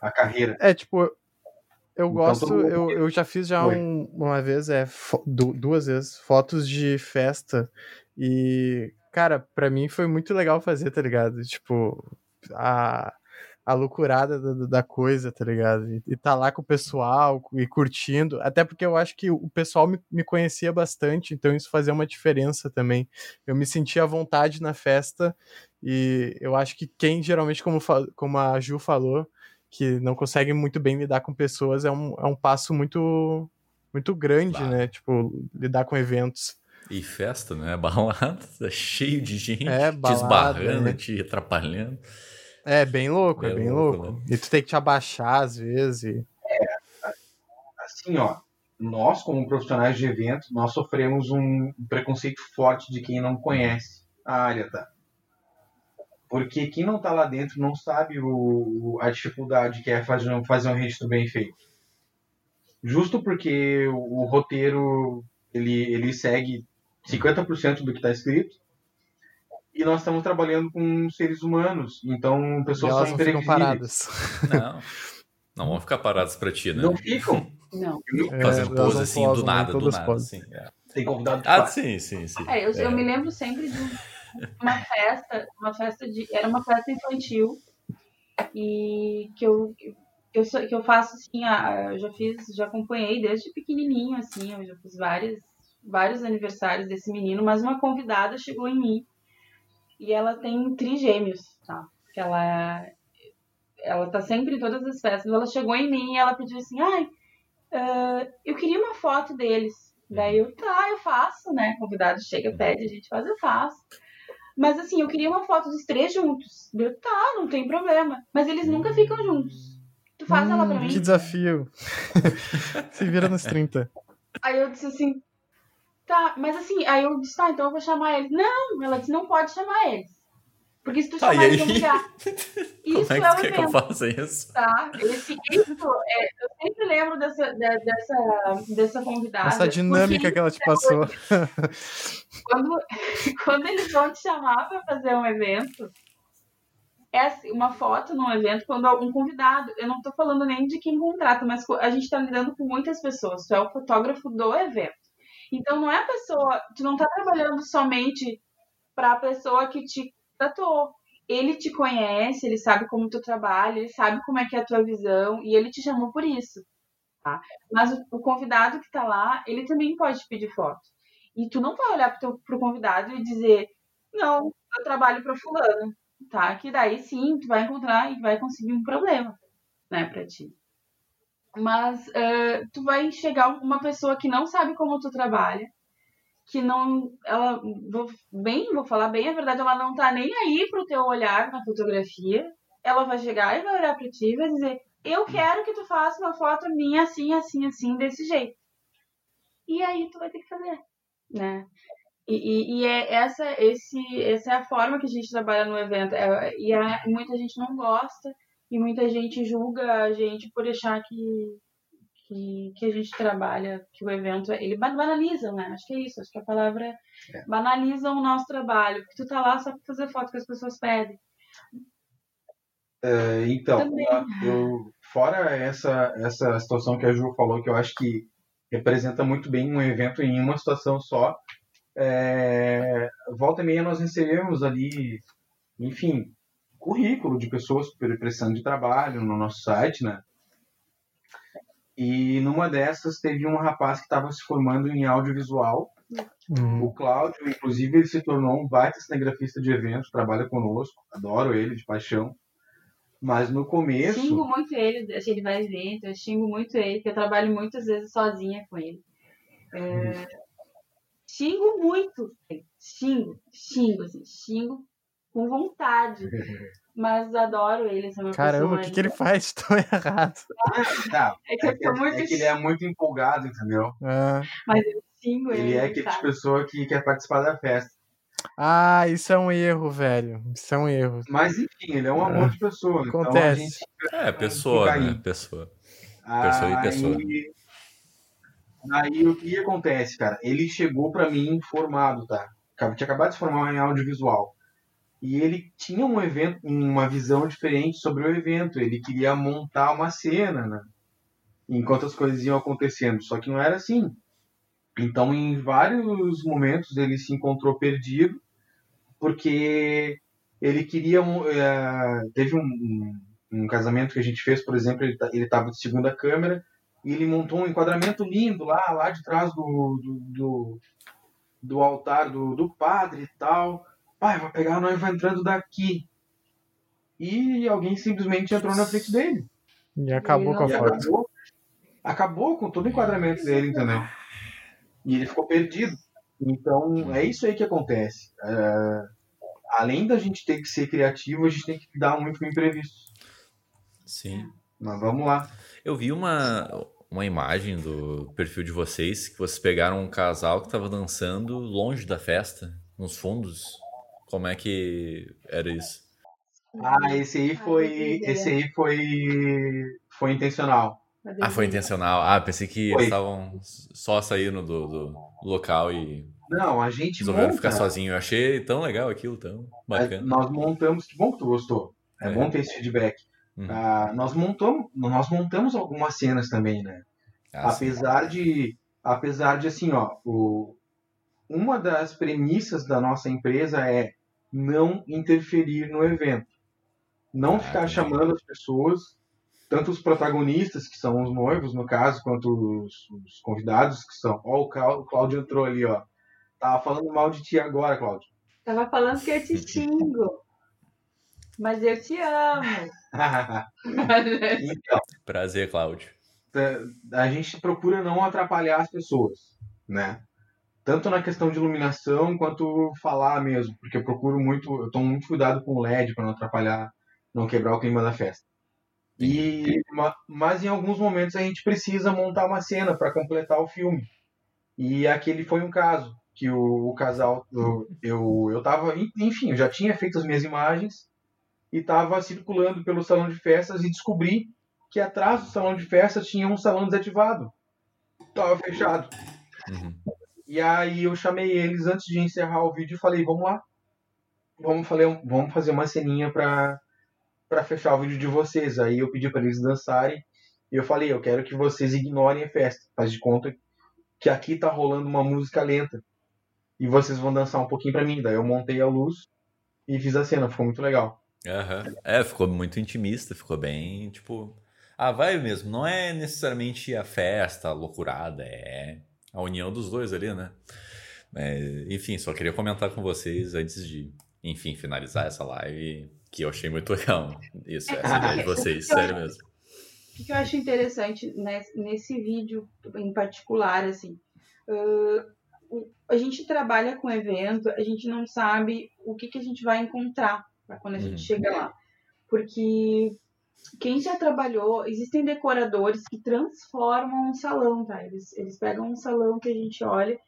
A carreira. É, tipo, eu Então, gosto, mundo- eu, eu já fiz já um- uma vez, é, duas vezes, fotos de festa. E, cara, pra mim foi muito legal fazer, tá ligado? Tipo, a, a loucurada da, da coisa, tá ligado? E, e tá lá com o pessoal e curtindo. Até porque eu acho que o pessoal me, me conhecia bastante, então isso fazia uma diferença também. Eu me sentia à vontade na festa. E eu acho que quem geralmente, como, como a Ju falou, que não consegue muito bem lidar com pessoas é um, é um passo muito muito grande, Bah. né? Tipo, lidar com eventos. E festa, né? Balada, cheio de gente É, te balada, esbarrando, né? te atrapalhando. É bem louco, é É bem louco, louco. E tu tem que te abaixar às vezes. e- Assim, ó, nós como profissionais de evento, nós sofremos um preconceito forte de quem não conhece a área, tá? Porque quem não tá lá dentro não sabe o, o- a dificuldade que é fazer um, fazer um registro bem feito. Justo porque o, o roteiro ele, ele segue 50% do que está escrito e nós estamos trabalhando com seres humanos, então E pessoas elas são não ficam imprevisíveis. paradas. Não. Não vão ficar parados pra ti, né? Não ficam. Não. É, Fazendo elas pose assim, do posam, né? nada, do nada. Assim, é. Tem convidado Ah, sim, sim, sim. É, eu, eu É. me lembro sempre de uma festa, uma festa de. Era uma festa infantil. E que eu, que eu, sou- que eu faço assim, a- eu já fiz, já acompanhei desde pequenininho, assim, eu já fiz vários, vários aniversários desse menino, mas uma convidada chegou em mim e ela tem trigêmeos, tá? Que ela, ela tá sempre em todas as festas. Ela chegou em mim e ela pediu assim, ai, ah, eu queria uma foto deles. Daí eu, tá, eu faço, né? Convidado chega, pede, a gente faz, eu faço. Mas assim, eu queria uma foto dos três juntos. Eu, tá, não tem problema. Mas eles nunca ficam juntos. Tu faz ela pra Hum, mim? Que desafio. Se vira nos 30. Aí eu disse assim, tá, mas assim, aí eu disse, tá, então eu vou chamar eles. Não, ela disse, não pode chamar eles. Porque se tu Tá, chamar e eles, vão brigar. Como Isso é é, que o tu quer que eu evento, faça isso? tá? Esse, isso, é, eu sempre lembro dessa, de- dessa, dessa convidada. Essa dinâmica que ela te passou. quando, quando eles vão te chamar para fazer um evento, é assim, uma foto num evento, quando algum convidado, eu não tô falando nem de quem contrata, mas a gente tá lidando com muitas pessoas, tu é o fotógrafo do evento. Então não é a pessoa, tu não tá trabalhando somente para a pessoa que te tratou. Ele te conhece, ele sabe como tu trabalha, ele sabe como é que é a tua visão e ele te chamou por isso, tá? Mas o, o convidado que tá lá, ele também pode pedir foto. E tu não vai olhar pro, teu, pro convidado e dizer, não, eu trabalho para fulano, tá? Que daí sim, tu vai encontrar e vai conseguir um problema, né, pra ti. Mas eh, tu vai chegar uma pessoa que não sabe como tu trabalha, que não, ela, vou, bem, vou falar bem a verdade, ela não tá nem aí pro teu olhar na fotografia, ela vai chegar e vai olhar pra ti e vai dizer, eu quero que tu faça uma foto minha assim, assim, assim, desse jeito. E aí tu vai ter que fazer. né? E, e, e, é essa, esse, essa é a forma que a gente trabalha no evento. É, e a, muita gente não gosta, e muita gente julga a gente por achar que, que, que a gente trabalha, que o evento, ele banaliza, né? Acho que é isso, acho que a palavra é, é. banaliza o nosso trabalho, porque tu tá lá só pra fazer foto que as pessoas pedem. É, então, eu, fora essa, essa situação que a Ju falou, que eu acho que representa muito bem um evento em uma situação só, é, volta e meia nós recebemos ali, enfim, currículo de pessoas precisando de trabalho no nosso site, né? E numa dessas teve um rapaz que estava se formando em audiovisual. Uhum. O Cláudio, inclusive, ele se tornou um baita cinegrafista de eventos, trabalha conosco, adoro ele de paixão. Mas no começo. Xingo muito ele, acho que ele vai ver, então eu xingo muito ele, porque eu trabalho muitas vezes sozinha com ele. É... Uhum. Xingo muito, xingo, xingo, assim, xingo com vontade. Mas adoro ele, é Caramba, o que, que ele faz tão errado? Ah, é, que, é, que, muito... é que ele é muito empolgado, entendeu? Ah. Mas eu xingo ele. Ele é aquele de pessoa que quer participar da festa. Ah, isso é um erro, velho. Isso é um erro. Mas enfim, ele é um amor de pessoa. Então Acontece. Então é, pessoa, né? Pessoa. Pessoa e pessoa. Aí, aí o que acontece, cara? Ele chegou para mim formado, tá? Tinha acabado de se formar em audiovisual e ele tinha um evento, uma visão diferente sobre o evento. Ele queria montar uma cena, né? enquanto as coisas iam acontecendo. Só que não era assim. Então, em vários momentos, ele se encontrou perdido, porque ele queria. Uh, teve um, um, casamento que a gente fez, por exemplo, ele estava de segunda câmera e ele montou um enquadramento lindo lá, lá de trás do, do, do, do altar do, do padre e tal pai, vou pegar a noiva entrando daqui. E alguém simplesmente entrou na frente dele. E acabou com a foto. Acabou, acabou, com todo o enquadramento dele, entendeu? E ele ficou perdido. Então, é isso aí que acontece. É, além da gente ter que ser criativo, a gente tem que dar muito com imprevisto. Sim. Mas vamos lá. Eu vi uma, uma imagem do perfil de vocês que vocês pegaram um casal que estava dançando longe da festa, nos fundos. Como é que era isso? Ah, esse aí foi. Esse aí foi. Foi intencional. Ah, foi intencional. Ah, pensei que foi. eles estavam só saindo do, do, local e. Não, a gente. Resolveram monta. ficar sozinho. Eu achei tão legal aquilo, tão bacana. nós montamos. Que bom que tu gostou. É, é. bom ter esse feedback. Uhum. Ah, nós, montamos, nós montamos algumas cenas também, né? Ah, apesar sim. de. Apesar de assim, ó, o, uma das premissas da nossa empresa é não interferir no evento. Não ah, ficar chamando as pessoas, tanto os protagonistas, que são os noivos, no caso, quanto os, os convidados, que são. Ó, o Cláudio entrou ali, ó. Tava falando mal de ti agora, Cláudio. Tava falando que eu te xingo. mas eu te amo. então, Prazer, Cláudio. A gente procura não atrapalhar as pessoas, né? Tanto na questão de iluminação quanto falar mesmo, porque eu procuro muito, eu tomo muito cuidado com o LED para não atrapalhar, não quebrar o clima da festa. E mas em alguns momentos a gente precisa montar uma cena para completar o filme. E aquele foi um caso que o, o casal eu, eu eu tava, enfim, eu já tinha feito as minhas imagens e estava circulando pelo salão de festas e descobri que atrás do salão de festas tinha um salão desativado. Tava fechado. Uhum. E aí eu chamei eles antes de encerrar o vídeo e falei, vamos lá. Vamos, fazer, vamos fazer uma ceninha pra, pra fechar o vídeo de vocês. Aí eu pedi para eles dançarem. E eu falei, eu quero que vocês ignorem a festa. Faz de conta que aqui tá rolando uma música lenta. E vocês vão dançar um pouquinho para mim. Daí eu montei a luz e fiz a cena. Ficou muito legal. Uhum. É, ficou muito intimista. Ficou bem, tipo... Ah, vai mesmo. Não é necessariamente a festa, a loucurada. É a união dos dois ali, né? É, enfim, só queria comentar com vocês antes de, enfim, finalizar essa live, que eu achei muito legal. Isso, essa ideia de vocês, sério mesmo. O que eu acho interessante nesse, nesse vídeo em particular, assim, uh, a gente trabalha com evento, a gente não sabe o que, que a gente vai encontrar quando a gente uhum. chega lá. Porque quem já trabalhou, existem decoradores que transformam um salão, tá? Eles, eles pegam um salão que a gente olha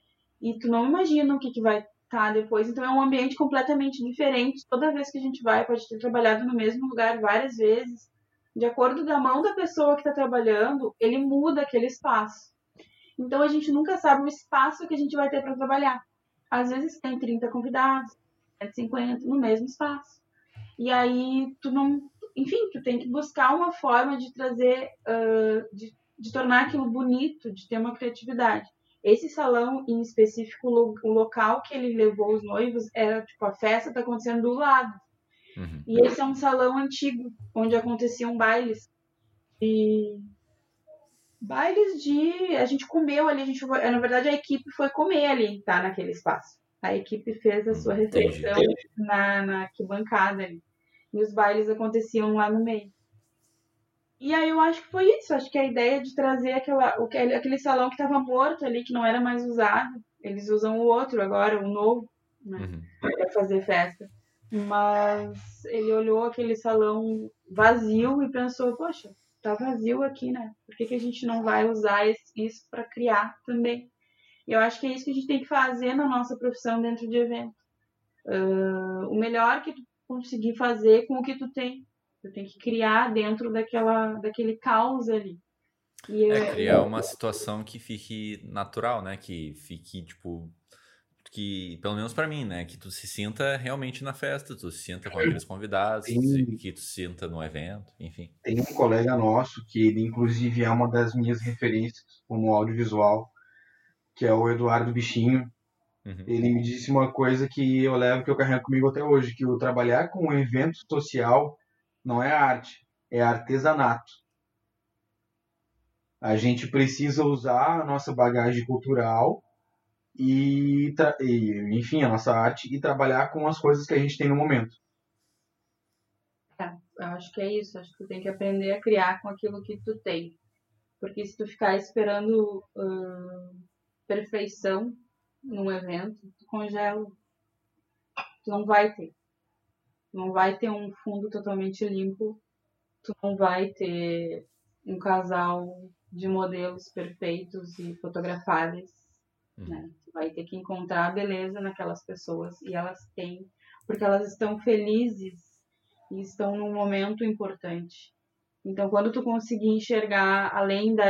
e tu não imagina o que, que vai estar tá depois. Então é um ambiente completamente diferente. Toda vez que a gente vai, pode ter trabalhado no mesmo lugar várias vezes. De acordo com a mão da pessoa que está trabalhando, ele muda aquele espaço. Então a gente nunca sabe o espaço que a gente vai ter para trabalhar. Às vezes tem 30 convidados, 150 no mesmo espaço. E aí tu não. Enfim, tu tem que buscar uma forma de trazer, uh, de, de tornar aquilo bonito, de ter uma criatividade. Esse salão em específico, o local que ele levou os noivos era tipo a festa tá acontecendo do lado. Uhum. E esse é um salão antigo onde aconteciam bailes. E bailes de a gente comeu ali, a gente foi, na verdade a equipe foi comer ali, tá naquele espaço. A equipe fez a sua refeição na na arquibancada ali. E os bailes aconteciam lá no meio. E aí eu acho que foi isso. Acho que a ideia de trazer aquela, aquele salão que estava morto ali, que não era mais usado. Eles usam o outro agora, o novo, né? Uhum. Para fazer festa. Mas ele olhou aquele salão vazio e pensou, poxa, tá vazio aqui, né? Por que, que a gente não vai usar isso para criar também? Eu acho que é isso que a gente tem que fazer na nossa profissão dentro de evento. Uh, o melhor que tu conseguir fazer com o que tu tem. Tu tem que criar dentro daquela, daquele caos ali. E é, é criar uma situação que fique natural, né? Que fique, tipo, que, pelo menos para mim, né? Que tu se sinta realmente na festa, tu se sinta com aqueles convidados, Tem... que tu se sinta no evento, enfim. Tem um colega nosso que ele, inclusive, é uma das minhas referências como audiovisual, que é o Eduardo Bichinho. Uhum. Ele me disse uma coisa que eu levo, que eu carrego comigo até hoje, que o trabalhar com um evento social não é arte, é artesanato. A gente precisa usar a nossa bagagem cultural e, e, enfim, a nossa arte e trabalhar com as coisas que a gente tem no momento. É, eu acho que é isso. Acho que tu tem que aprender a criar com aquilo que tu tem. Porque se tu ficar esperando uh, perfeição num evento, tu congela. Tu não vai ter. Não vai ter um fundo totalmente limpo. Tu não vai ter um casal de modelos perfeitos e fotografáveis. Uhum. Né? Tu vai ter que encontrar a beleza naquelas pessoas e elas têm, porque elas estão felizes e estão num momento importante. Então, quando tu conseguir enxergar além da,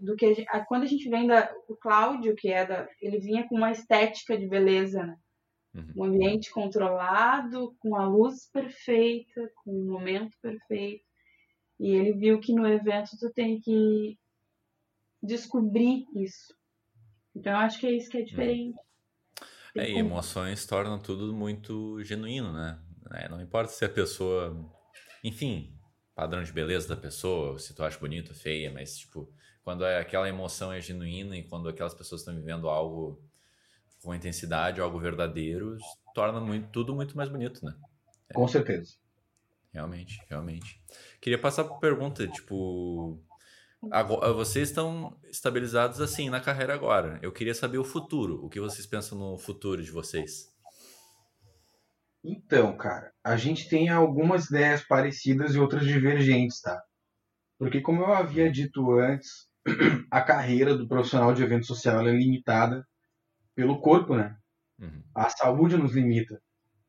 do que a gente, quando a gente vem da o Cláudio, que é da, ele vinha com uma estética de beleza, né? Uhum. Um ambiente controlado, com a luz perfeita, com o momento perfeito. E ele viu que no evento tu tem que descobrir isso. Então eu acho que é isso que é diferente. É, e emoções tornam tudo muito genuíno, né? É, não importa se a pessoa. Enfim, padrão de beleza da pessoa, se tu acha bonito, feia, mas tipo, quando é, aquela emoção é genuína e quando aquelas pessoas estão vivendo algo com intensidade, algo verdadeiro, torna muito, tudo muito mais bonito, né? É. Com certeza. Realmente, realmente. Queria passar por pergunta, tipo, agora, vocês estão estabilizados assim na carreira agora. Eu queria saber o futuro. O que vocês pensam no futuro de vocês? Então, cara, a gente tem algumas ideias parecidas e outras divergentes, tá? Porque como eu havia dito antes, a carreira do profissional de evento social é limitada pelo corpo, né? Uhum. A saúde nos limita.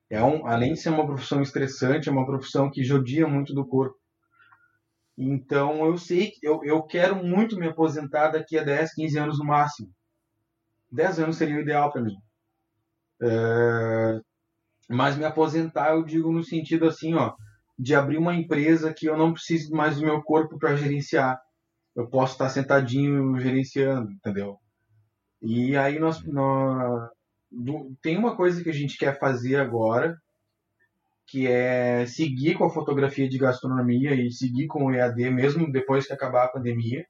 É um, além de ser uma profissão estressante, é uma profissão que judia muito do corpo. Então eu sei que eu, eu quero muito me aposentar daqui a 10, 15 anos no máximo. 10 anos seria o ideal para mim. É, mas me aposentar eu digo no sentido assim, ó, de abrir uma empresa que eu não preciso mais do meu corpo para gerenciar. Eu posso estar sentadinho gerenciando, entendeu? E aí nós, nós do, tem uma coisa que a gente quer fazer agora, que é seguir com a fotografia de gastronomia e seguir com o EAD mesmo depois que acabar a pandemia.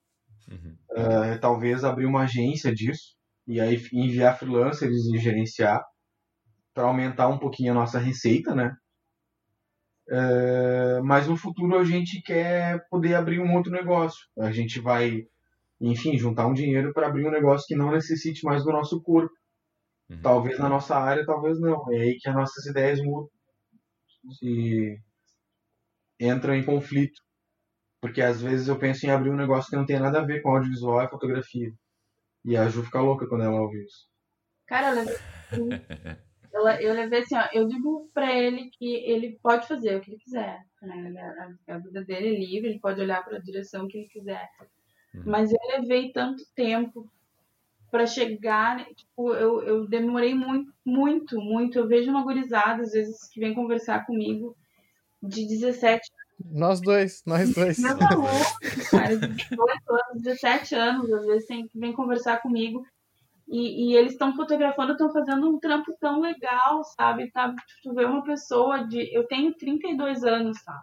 Uhum. Uh, talvez abrir uma agência disso e aí enviar freelancers e gerenciar para aumentar um pouquinho a nossa receita, né? Uh, mas no futuro a gente quer poder abrir um outro negócio. A gente vai enfim, juntar um dinheiro para abrir um negócio que não necessite mais do nosso corpo. Uhum. Talvez na nossa área, talvez não. É aí que as nossas ideias mudam e entram em conflito. Porque às vezes eu penso em abrir um negócio que não tem nada a ver com audiovisual e fotografia. E a Ju fica louca quando ela ouve isso. Cara, levei, eu, eu levei assim, ó, eu digo pra ele que ele pode fazer o que ele quiser. Né? A, a vida dele é livre, ele pode olhar para a direção que ele quiser. Uhum. Mas eu levei tanto tempo para chegar, tipo, eu, eu demorei muito, muito, muito. Eu vejo uma gurizada, às vezes, que vem conversar comigo de 17 nós dois, nós dois. Meu alunos, cara, de 18 anos, 17 anos, às vezes tem, vem conversar comigo e, e eles estão fotografando, estão fazendo um trampo tão legal, sabe? Tá, tu vê uma pessoa de. Eu tenho 32 anos, tá?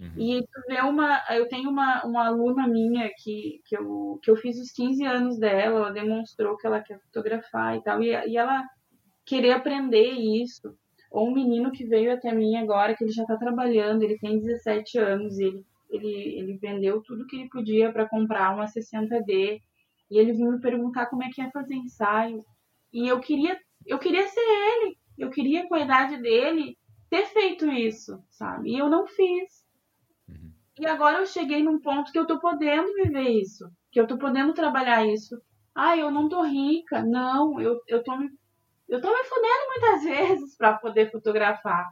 Uhum. E tu vê uma. Eu tenho uma, uma aluna minha que, que, eu, que eu fiz os 15 anos dela, ela demonstrou que ela quer fotografar e tal, e, e ela querer aprender isso. Ou um menino que veio até mim agora, que ele já está trabalhando, ele tem 17 anos, ele, ele, ele vendeu tudo que ele podia para comprar uma 60D, e ele vinha me perguntar como é que ia fazer ensaio. E eu queria, eu queria ser ele, eu queria com a idade dele ter feito isso, sabe? E eu não fiz. Uhum. E agora eu cheguei num ponto que eu tô podendo viver isso, que eu tô podendo trabalhar isso. Ah, eu não tô rica. Não, eu, eu tô me eu tô me fudendo muitas vezes para poder fotografar.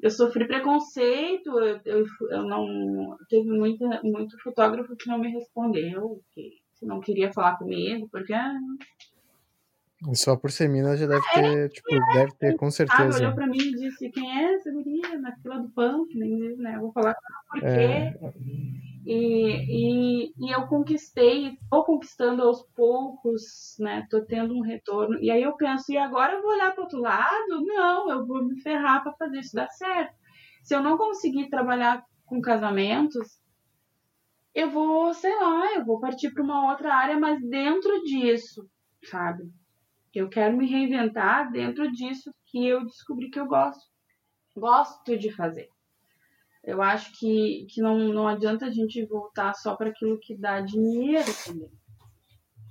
Eu sofri preconceito, eu, eu, eu não. Teve muita, muito fotógrafo que não me respondeu, que, que não queria falar comigo, porque. Ah, só por ser mina já deve é, ter, tipo, é, deve ter, com certeza. Ah, olhou pra mim e disse, quem é essa guria na fila do punk? Nem, né? Eu vou falar por quê. É... E, e, e eu conquistei, estou conquistando aos poucos, né? Tô tendo um retorno. E aí eu penso, e agora eu vou olhar para outro lado? Não, eu vou me ferrar para fazer isso dar certo. Se eu não conseguir trabalhar com casamentos, eu vou, sei lá, eu vou partir para uma outra área, mas dentro disso, sabe? Eu quero me reinventar dentro disso que eu descobri que eu gosto. Gosto de fazer. Eu acho que, que não, não adianta a gente voltar só para aquilo que dá dinheiro também.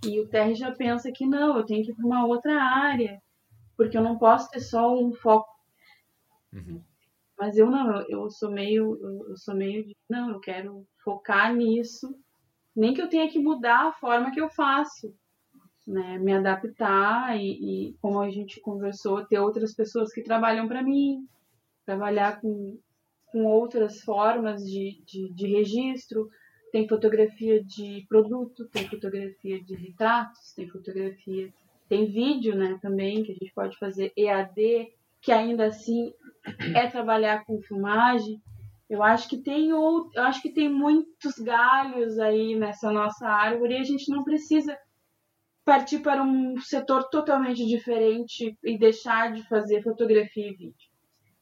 E o TR já pensa que não, eu tenho que ir para uma outra área, porque eu não posso ter só um foco. Uhum. Mas eu não, eu sou meio, eu sou meio de, não, eu quero focar nisso, nem que eu tenha que mudar a forma que eu faço, né, me adaptar e, e como a gente conversou, ter outras pessoas que trabalham para mim, trabalhar com com outras formas de, de, de registro. Tem fotografia de produto, tem fotografia de retratos, tem fotografia, tem vídeo, né, também, que a gente pode fazer EAD, que ainda assim é trabalhar com filmagem. Eu acho que tem eu acho que tem muitos galhos aí nessa nossa árvore e a gente não precisa partir para um setor totalmente diferente e deixar de fazer fotografia e vídeo.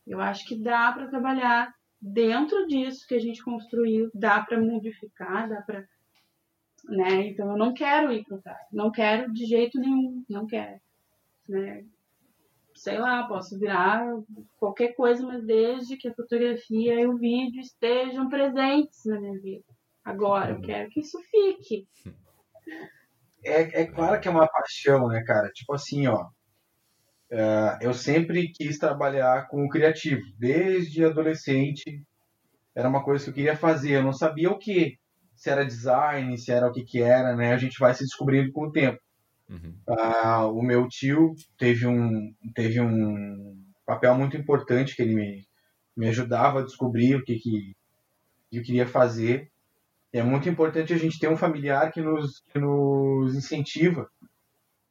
Eu acho que dá para trabalhar dentro disso que a gente construiu, dá para modificar, dá para. Né? Então eu não quero ir para trás, não quero de jeito nenhum, não quero. Né? Sei lá, posso virar qualquer coisa, mas desde que a fotografia e o vídeo estejam presentes na minha vida. Agora, eu quero que isso fique. É, é claro que é uma paixão, né, cara? Tipo assim, ó. Uh, eu sempre quis trabalhar com o criativo, desde adolescente. Era uma coisa que eu queria fazer, eu não sabia o que. Se era design, se era o que que era, né? A gente vai se descobrindo com o tempo. Uhum. Uh, o meu tio teve um, teve um papel muito importante que ele me, me ajudava a descobrir o que, que, que eu queria fazer. E é muito importante a gente ter um familiar que nos, que nos incentiva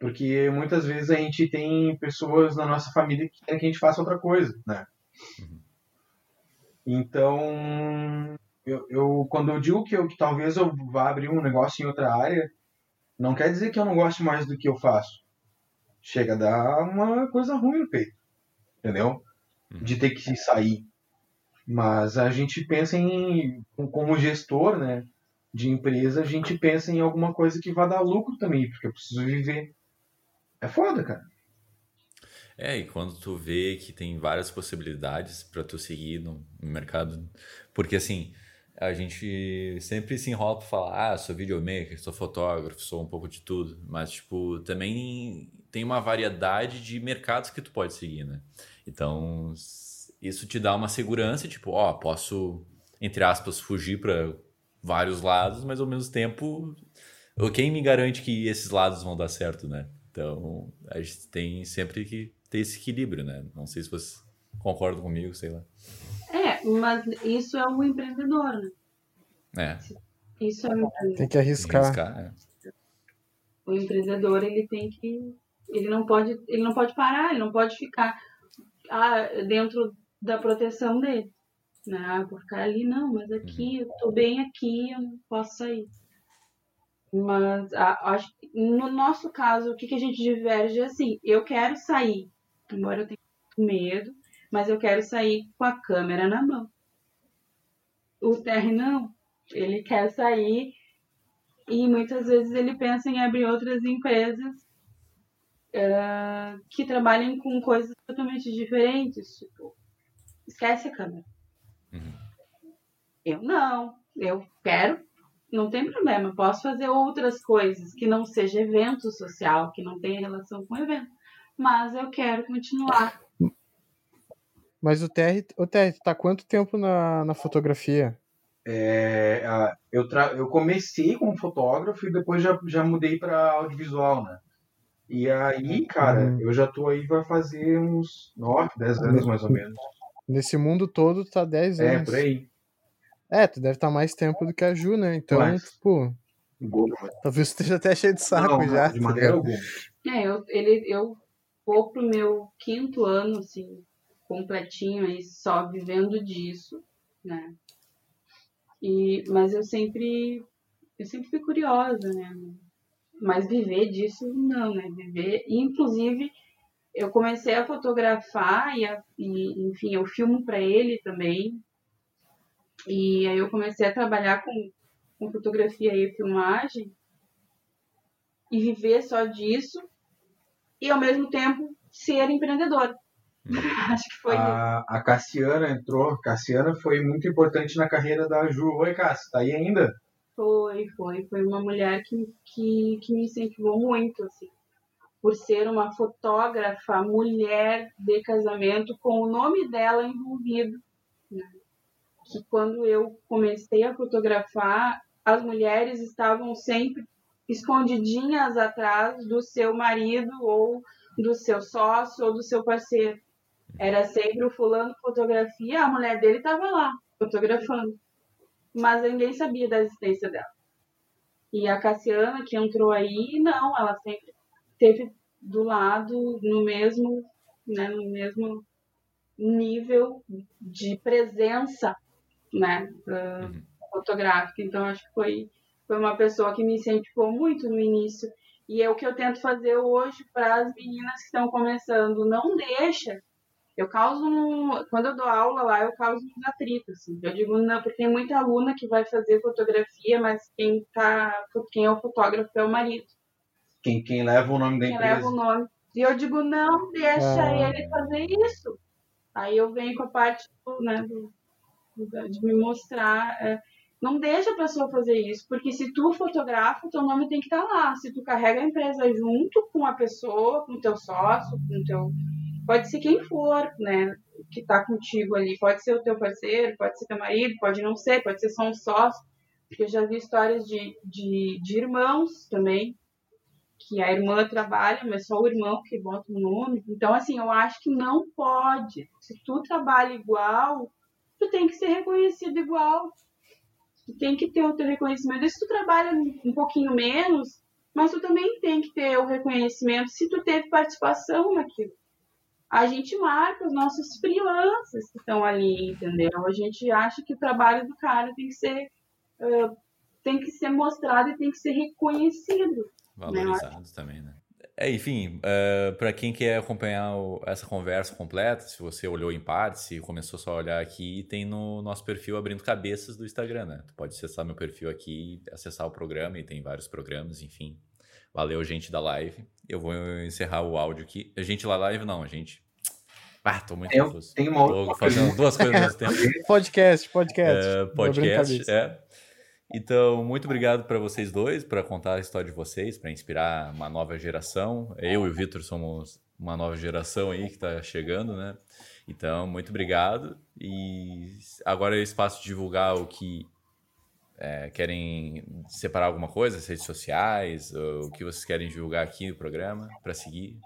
porque muitas vezes a gente tem pessoas na nossa família que querem que a gente faça outra coisa, né? Uhum. Então, eu, eu, quando eu digo que, eu, que talvez eu vá abrir um negócio em outra área, não quer dizer que eu não goste mais do que eu faço. Chega a dar uma coisa ruim no peito, entendeu? Uhum. De ter que sair. Mas a gente pensa em, como gestor, né, de empresa, a gente pensa em alguma coisa que vá dar lucro também, porque eu preciso viver. É foda, cara. É, e quando tu vê que tem várias possibilidades para tu seguir no, no, mercado, porque assim, a gente sempre se enrola para falar, ah, sou videomaker, sou fotógrafo, sou um pouco de tudo, mas tipo, também tem uma variedade de mercados que tu pode seguir, né? Então, isso te dá uma segurança, tipo, ó, posso entre aspas fugir para vários lados, mas ao mesmo tempo, quem me garante que esses lados vão dar certo, né? Então, a gente tem sempre que ter esse equilíbrio, né? Não sei se vocês concordam comigo, sei lá. Mas isso é o empreendedor, né? É. Isso é o empreendedor. Tem que arriscar. Arriscar, é. O empreendedor, ele tem que... Ele não pode, ele não pode parar, ele não pode ficar ah, dentro da proteção dele. Né? Ah, vou ficar ali, não, mas aqui, eu tô bem aqui, eu não posso sair. Mas ah, acho no nosso caso, o que, que a gente diverge é assim, eu quero sair, embora eu tenha medo, mas eu quero sair com a câmera na mão. O Terry não, ele quer sair e muitas vezes ele pensa em abrir outras empresas uh, que trabalhem com coisas totalmente diferentes, tipo, esquece a câmera. Uhum. Eu não, eu quero, não tem problema, posso fazer outras coisas que não seja evento social, que não tenha relação com evento, mas eu quero continuar. Mas o Terry, o Terry, tá quanto tempo na, na fotografia? É, eu, tra... eu comecei como fotógrafo e depois já, já mudei para audiovisual, né? E aí, cara, uhum. eu já tô aí, vai fazer uns 9, 10 anos mais ou menos. Nesse mundo todo, tá 10 é, anos. É, por aí. É, tu deve estar tá mais tempo do que a Ju, né? Então, Mas, tipo. Talvez tu esteja até cheio de saco não, já. De tá maneira alguma. É, eu, ele, eu vou pro meu quinto ano, assim, completinho aí, só vivendo disso, né? E, mas eu sempre, eu sempre fui curiosa, né? Mas viver disso, não, né? Viver, inclusive, eu comecei a fotografar e, a, e enfim, eu filmo para ele também. E aí eu comecei a trabalhar com, com fotografia e filmagem e viver só disso e ao mesmo tempo ser empreendedor. Hum. Acho que foi a, isso. A Cassiana entrou. Cassiana foi muito importante na carreira da Ju. Oi, Cassia, tá aí ainda? Foi, foi. Foi uma mulher que, que, que me incentivou muito, assim por ser uma fotógrafa mulher de casamento com o nome dela envolvido. Né? Que quando eu comecei a fotografar, as mulheres estavam sempre escondidinhas atrás do seu marido ou do seu sócio ou do seu parceiro. Era sempre o fulano fotografia, a mulher dele estava lá fotografando, mas ninguém sabia da existência dela. E a Cassiana que entrou aí, não, ela sempre teve do lado no mesmo, né, no mesmo nível de presença, né, uh, uhum. fotográfica. Então acho que foi foi uma pessoa que me incentivou muito no início e é o que eu tento fazer hoje para as meninas que estão começando. Não deixa. Eu causo um, quando eu dou aula lá, eu causo um atrito, assim. Eu digo não, porque tem muita aluna que vai fazer fotografia, mas quem tá, quem é o fotógrafo é o marido. Quem, quem leva o nome da quem empresa. leva o nome. E eu digo, não, deixa ah. ele fazer isso. Aí eu venho com a parte do, né, do, de me mostrar. É, não deixa a pessoa fazer isso, porque se tu fotografa, teu nome tem que estar tá lá. Se tu carrega a empresa junto com a pessoa, com o teu sócio, com teu. Pode ser quem for, né? Que está contigo ali. Pode ser o teu parceiro, pode ser teu marido, pode não ser, pode ser só um sócio. Porque eu já vi histórias de, de, de irmãos também, que a irmã trabalha, mas só o irmão que bota o nome. Então, assim, eu acho que não pode. Se tu trabalha igual, tu tem que ser reconhecido igual. Tu tem que ter o teu reconhecimento. E se tu trabalha um pouquinho menos, mas tu também tem que ter o reconhecimento se tu teve participação naquilo. A gente marca os nossos freelancers que estão ali, entendeu? A gente acha que o trabalho do cara tem que ser, uh, tem que ser mostrado e tem que ser reconhecido. Valorizados também, né? É, enfim, uh, para quem quer acompanhar o, essa conversa completa, se você olhou em parte, se começou só a olhar aqui, tem no nosso perfil Abrindo Cabeças do Instagram, né? Tu pode acessar meu perfil aqui, acessar o programa, e tem vários programas, enfim. Valeu, gente da live. Eu vou encerrar o áudio aqui. A gente lá live, não, gente. Ah, tô muito confuso. Tem uma outra fazendo duas coisas ao mesmo tempo. podcast, podcast. É, podcast, é. Então, muito obrigado para vocês dois, para contar a história de vocês, para inspirar uma nova geração. Eu e o Vitor somos uma nova geração aí que está chegando, né? Então, muito obrigado. E agora é o espaço de divulgar o que é, querem separar alguma coisa, as redes sociais, o que vocês querem divulgar aqui no programa para seguir?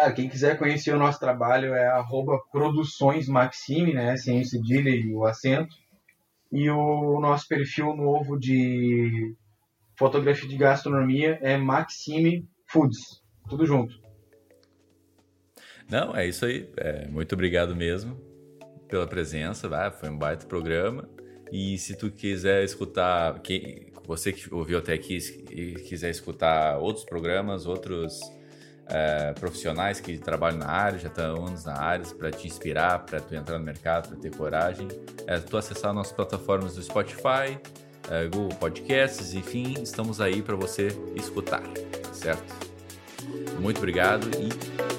Cara, quem quiser conhecer o nosso trabalho é arroba Produções Maxime, né? Sem o cedilha e o acento. E o nosso perfil novo de fotografia de gastronomia é Maxime Foods. Tudo junto. Não, é isso aí. É, muito obrigado mesmo pela presença. Vai, foi um baita programa. E se tu quiser escutar, que, você que ouviu até aqui e quiser escutar outros programas, outros é, profissionais que trabalham na área, já estão anos na área, para te inspirar, para tu entrar no mercado, para ter coragem, é tu acessar nossas plataformas do Spotify, é, Google Podcasts, enfim, estamos aí para você escutar, certo? Muito obrigado e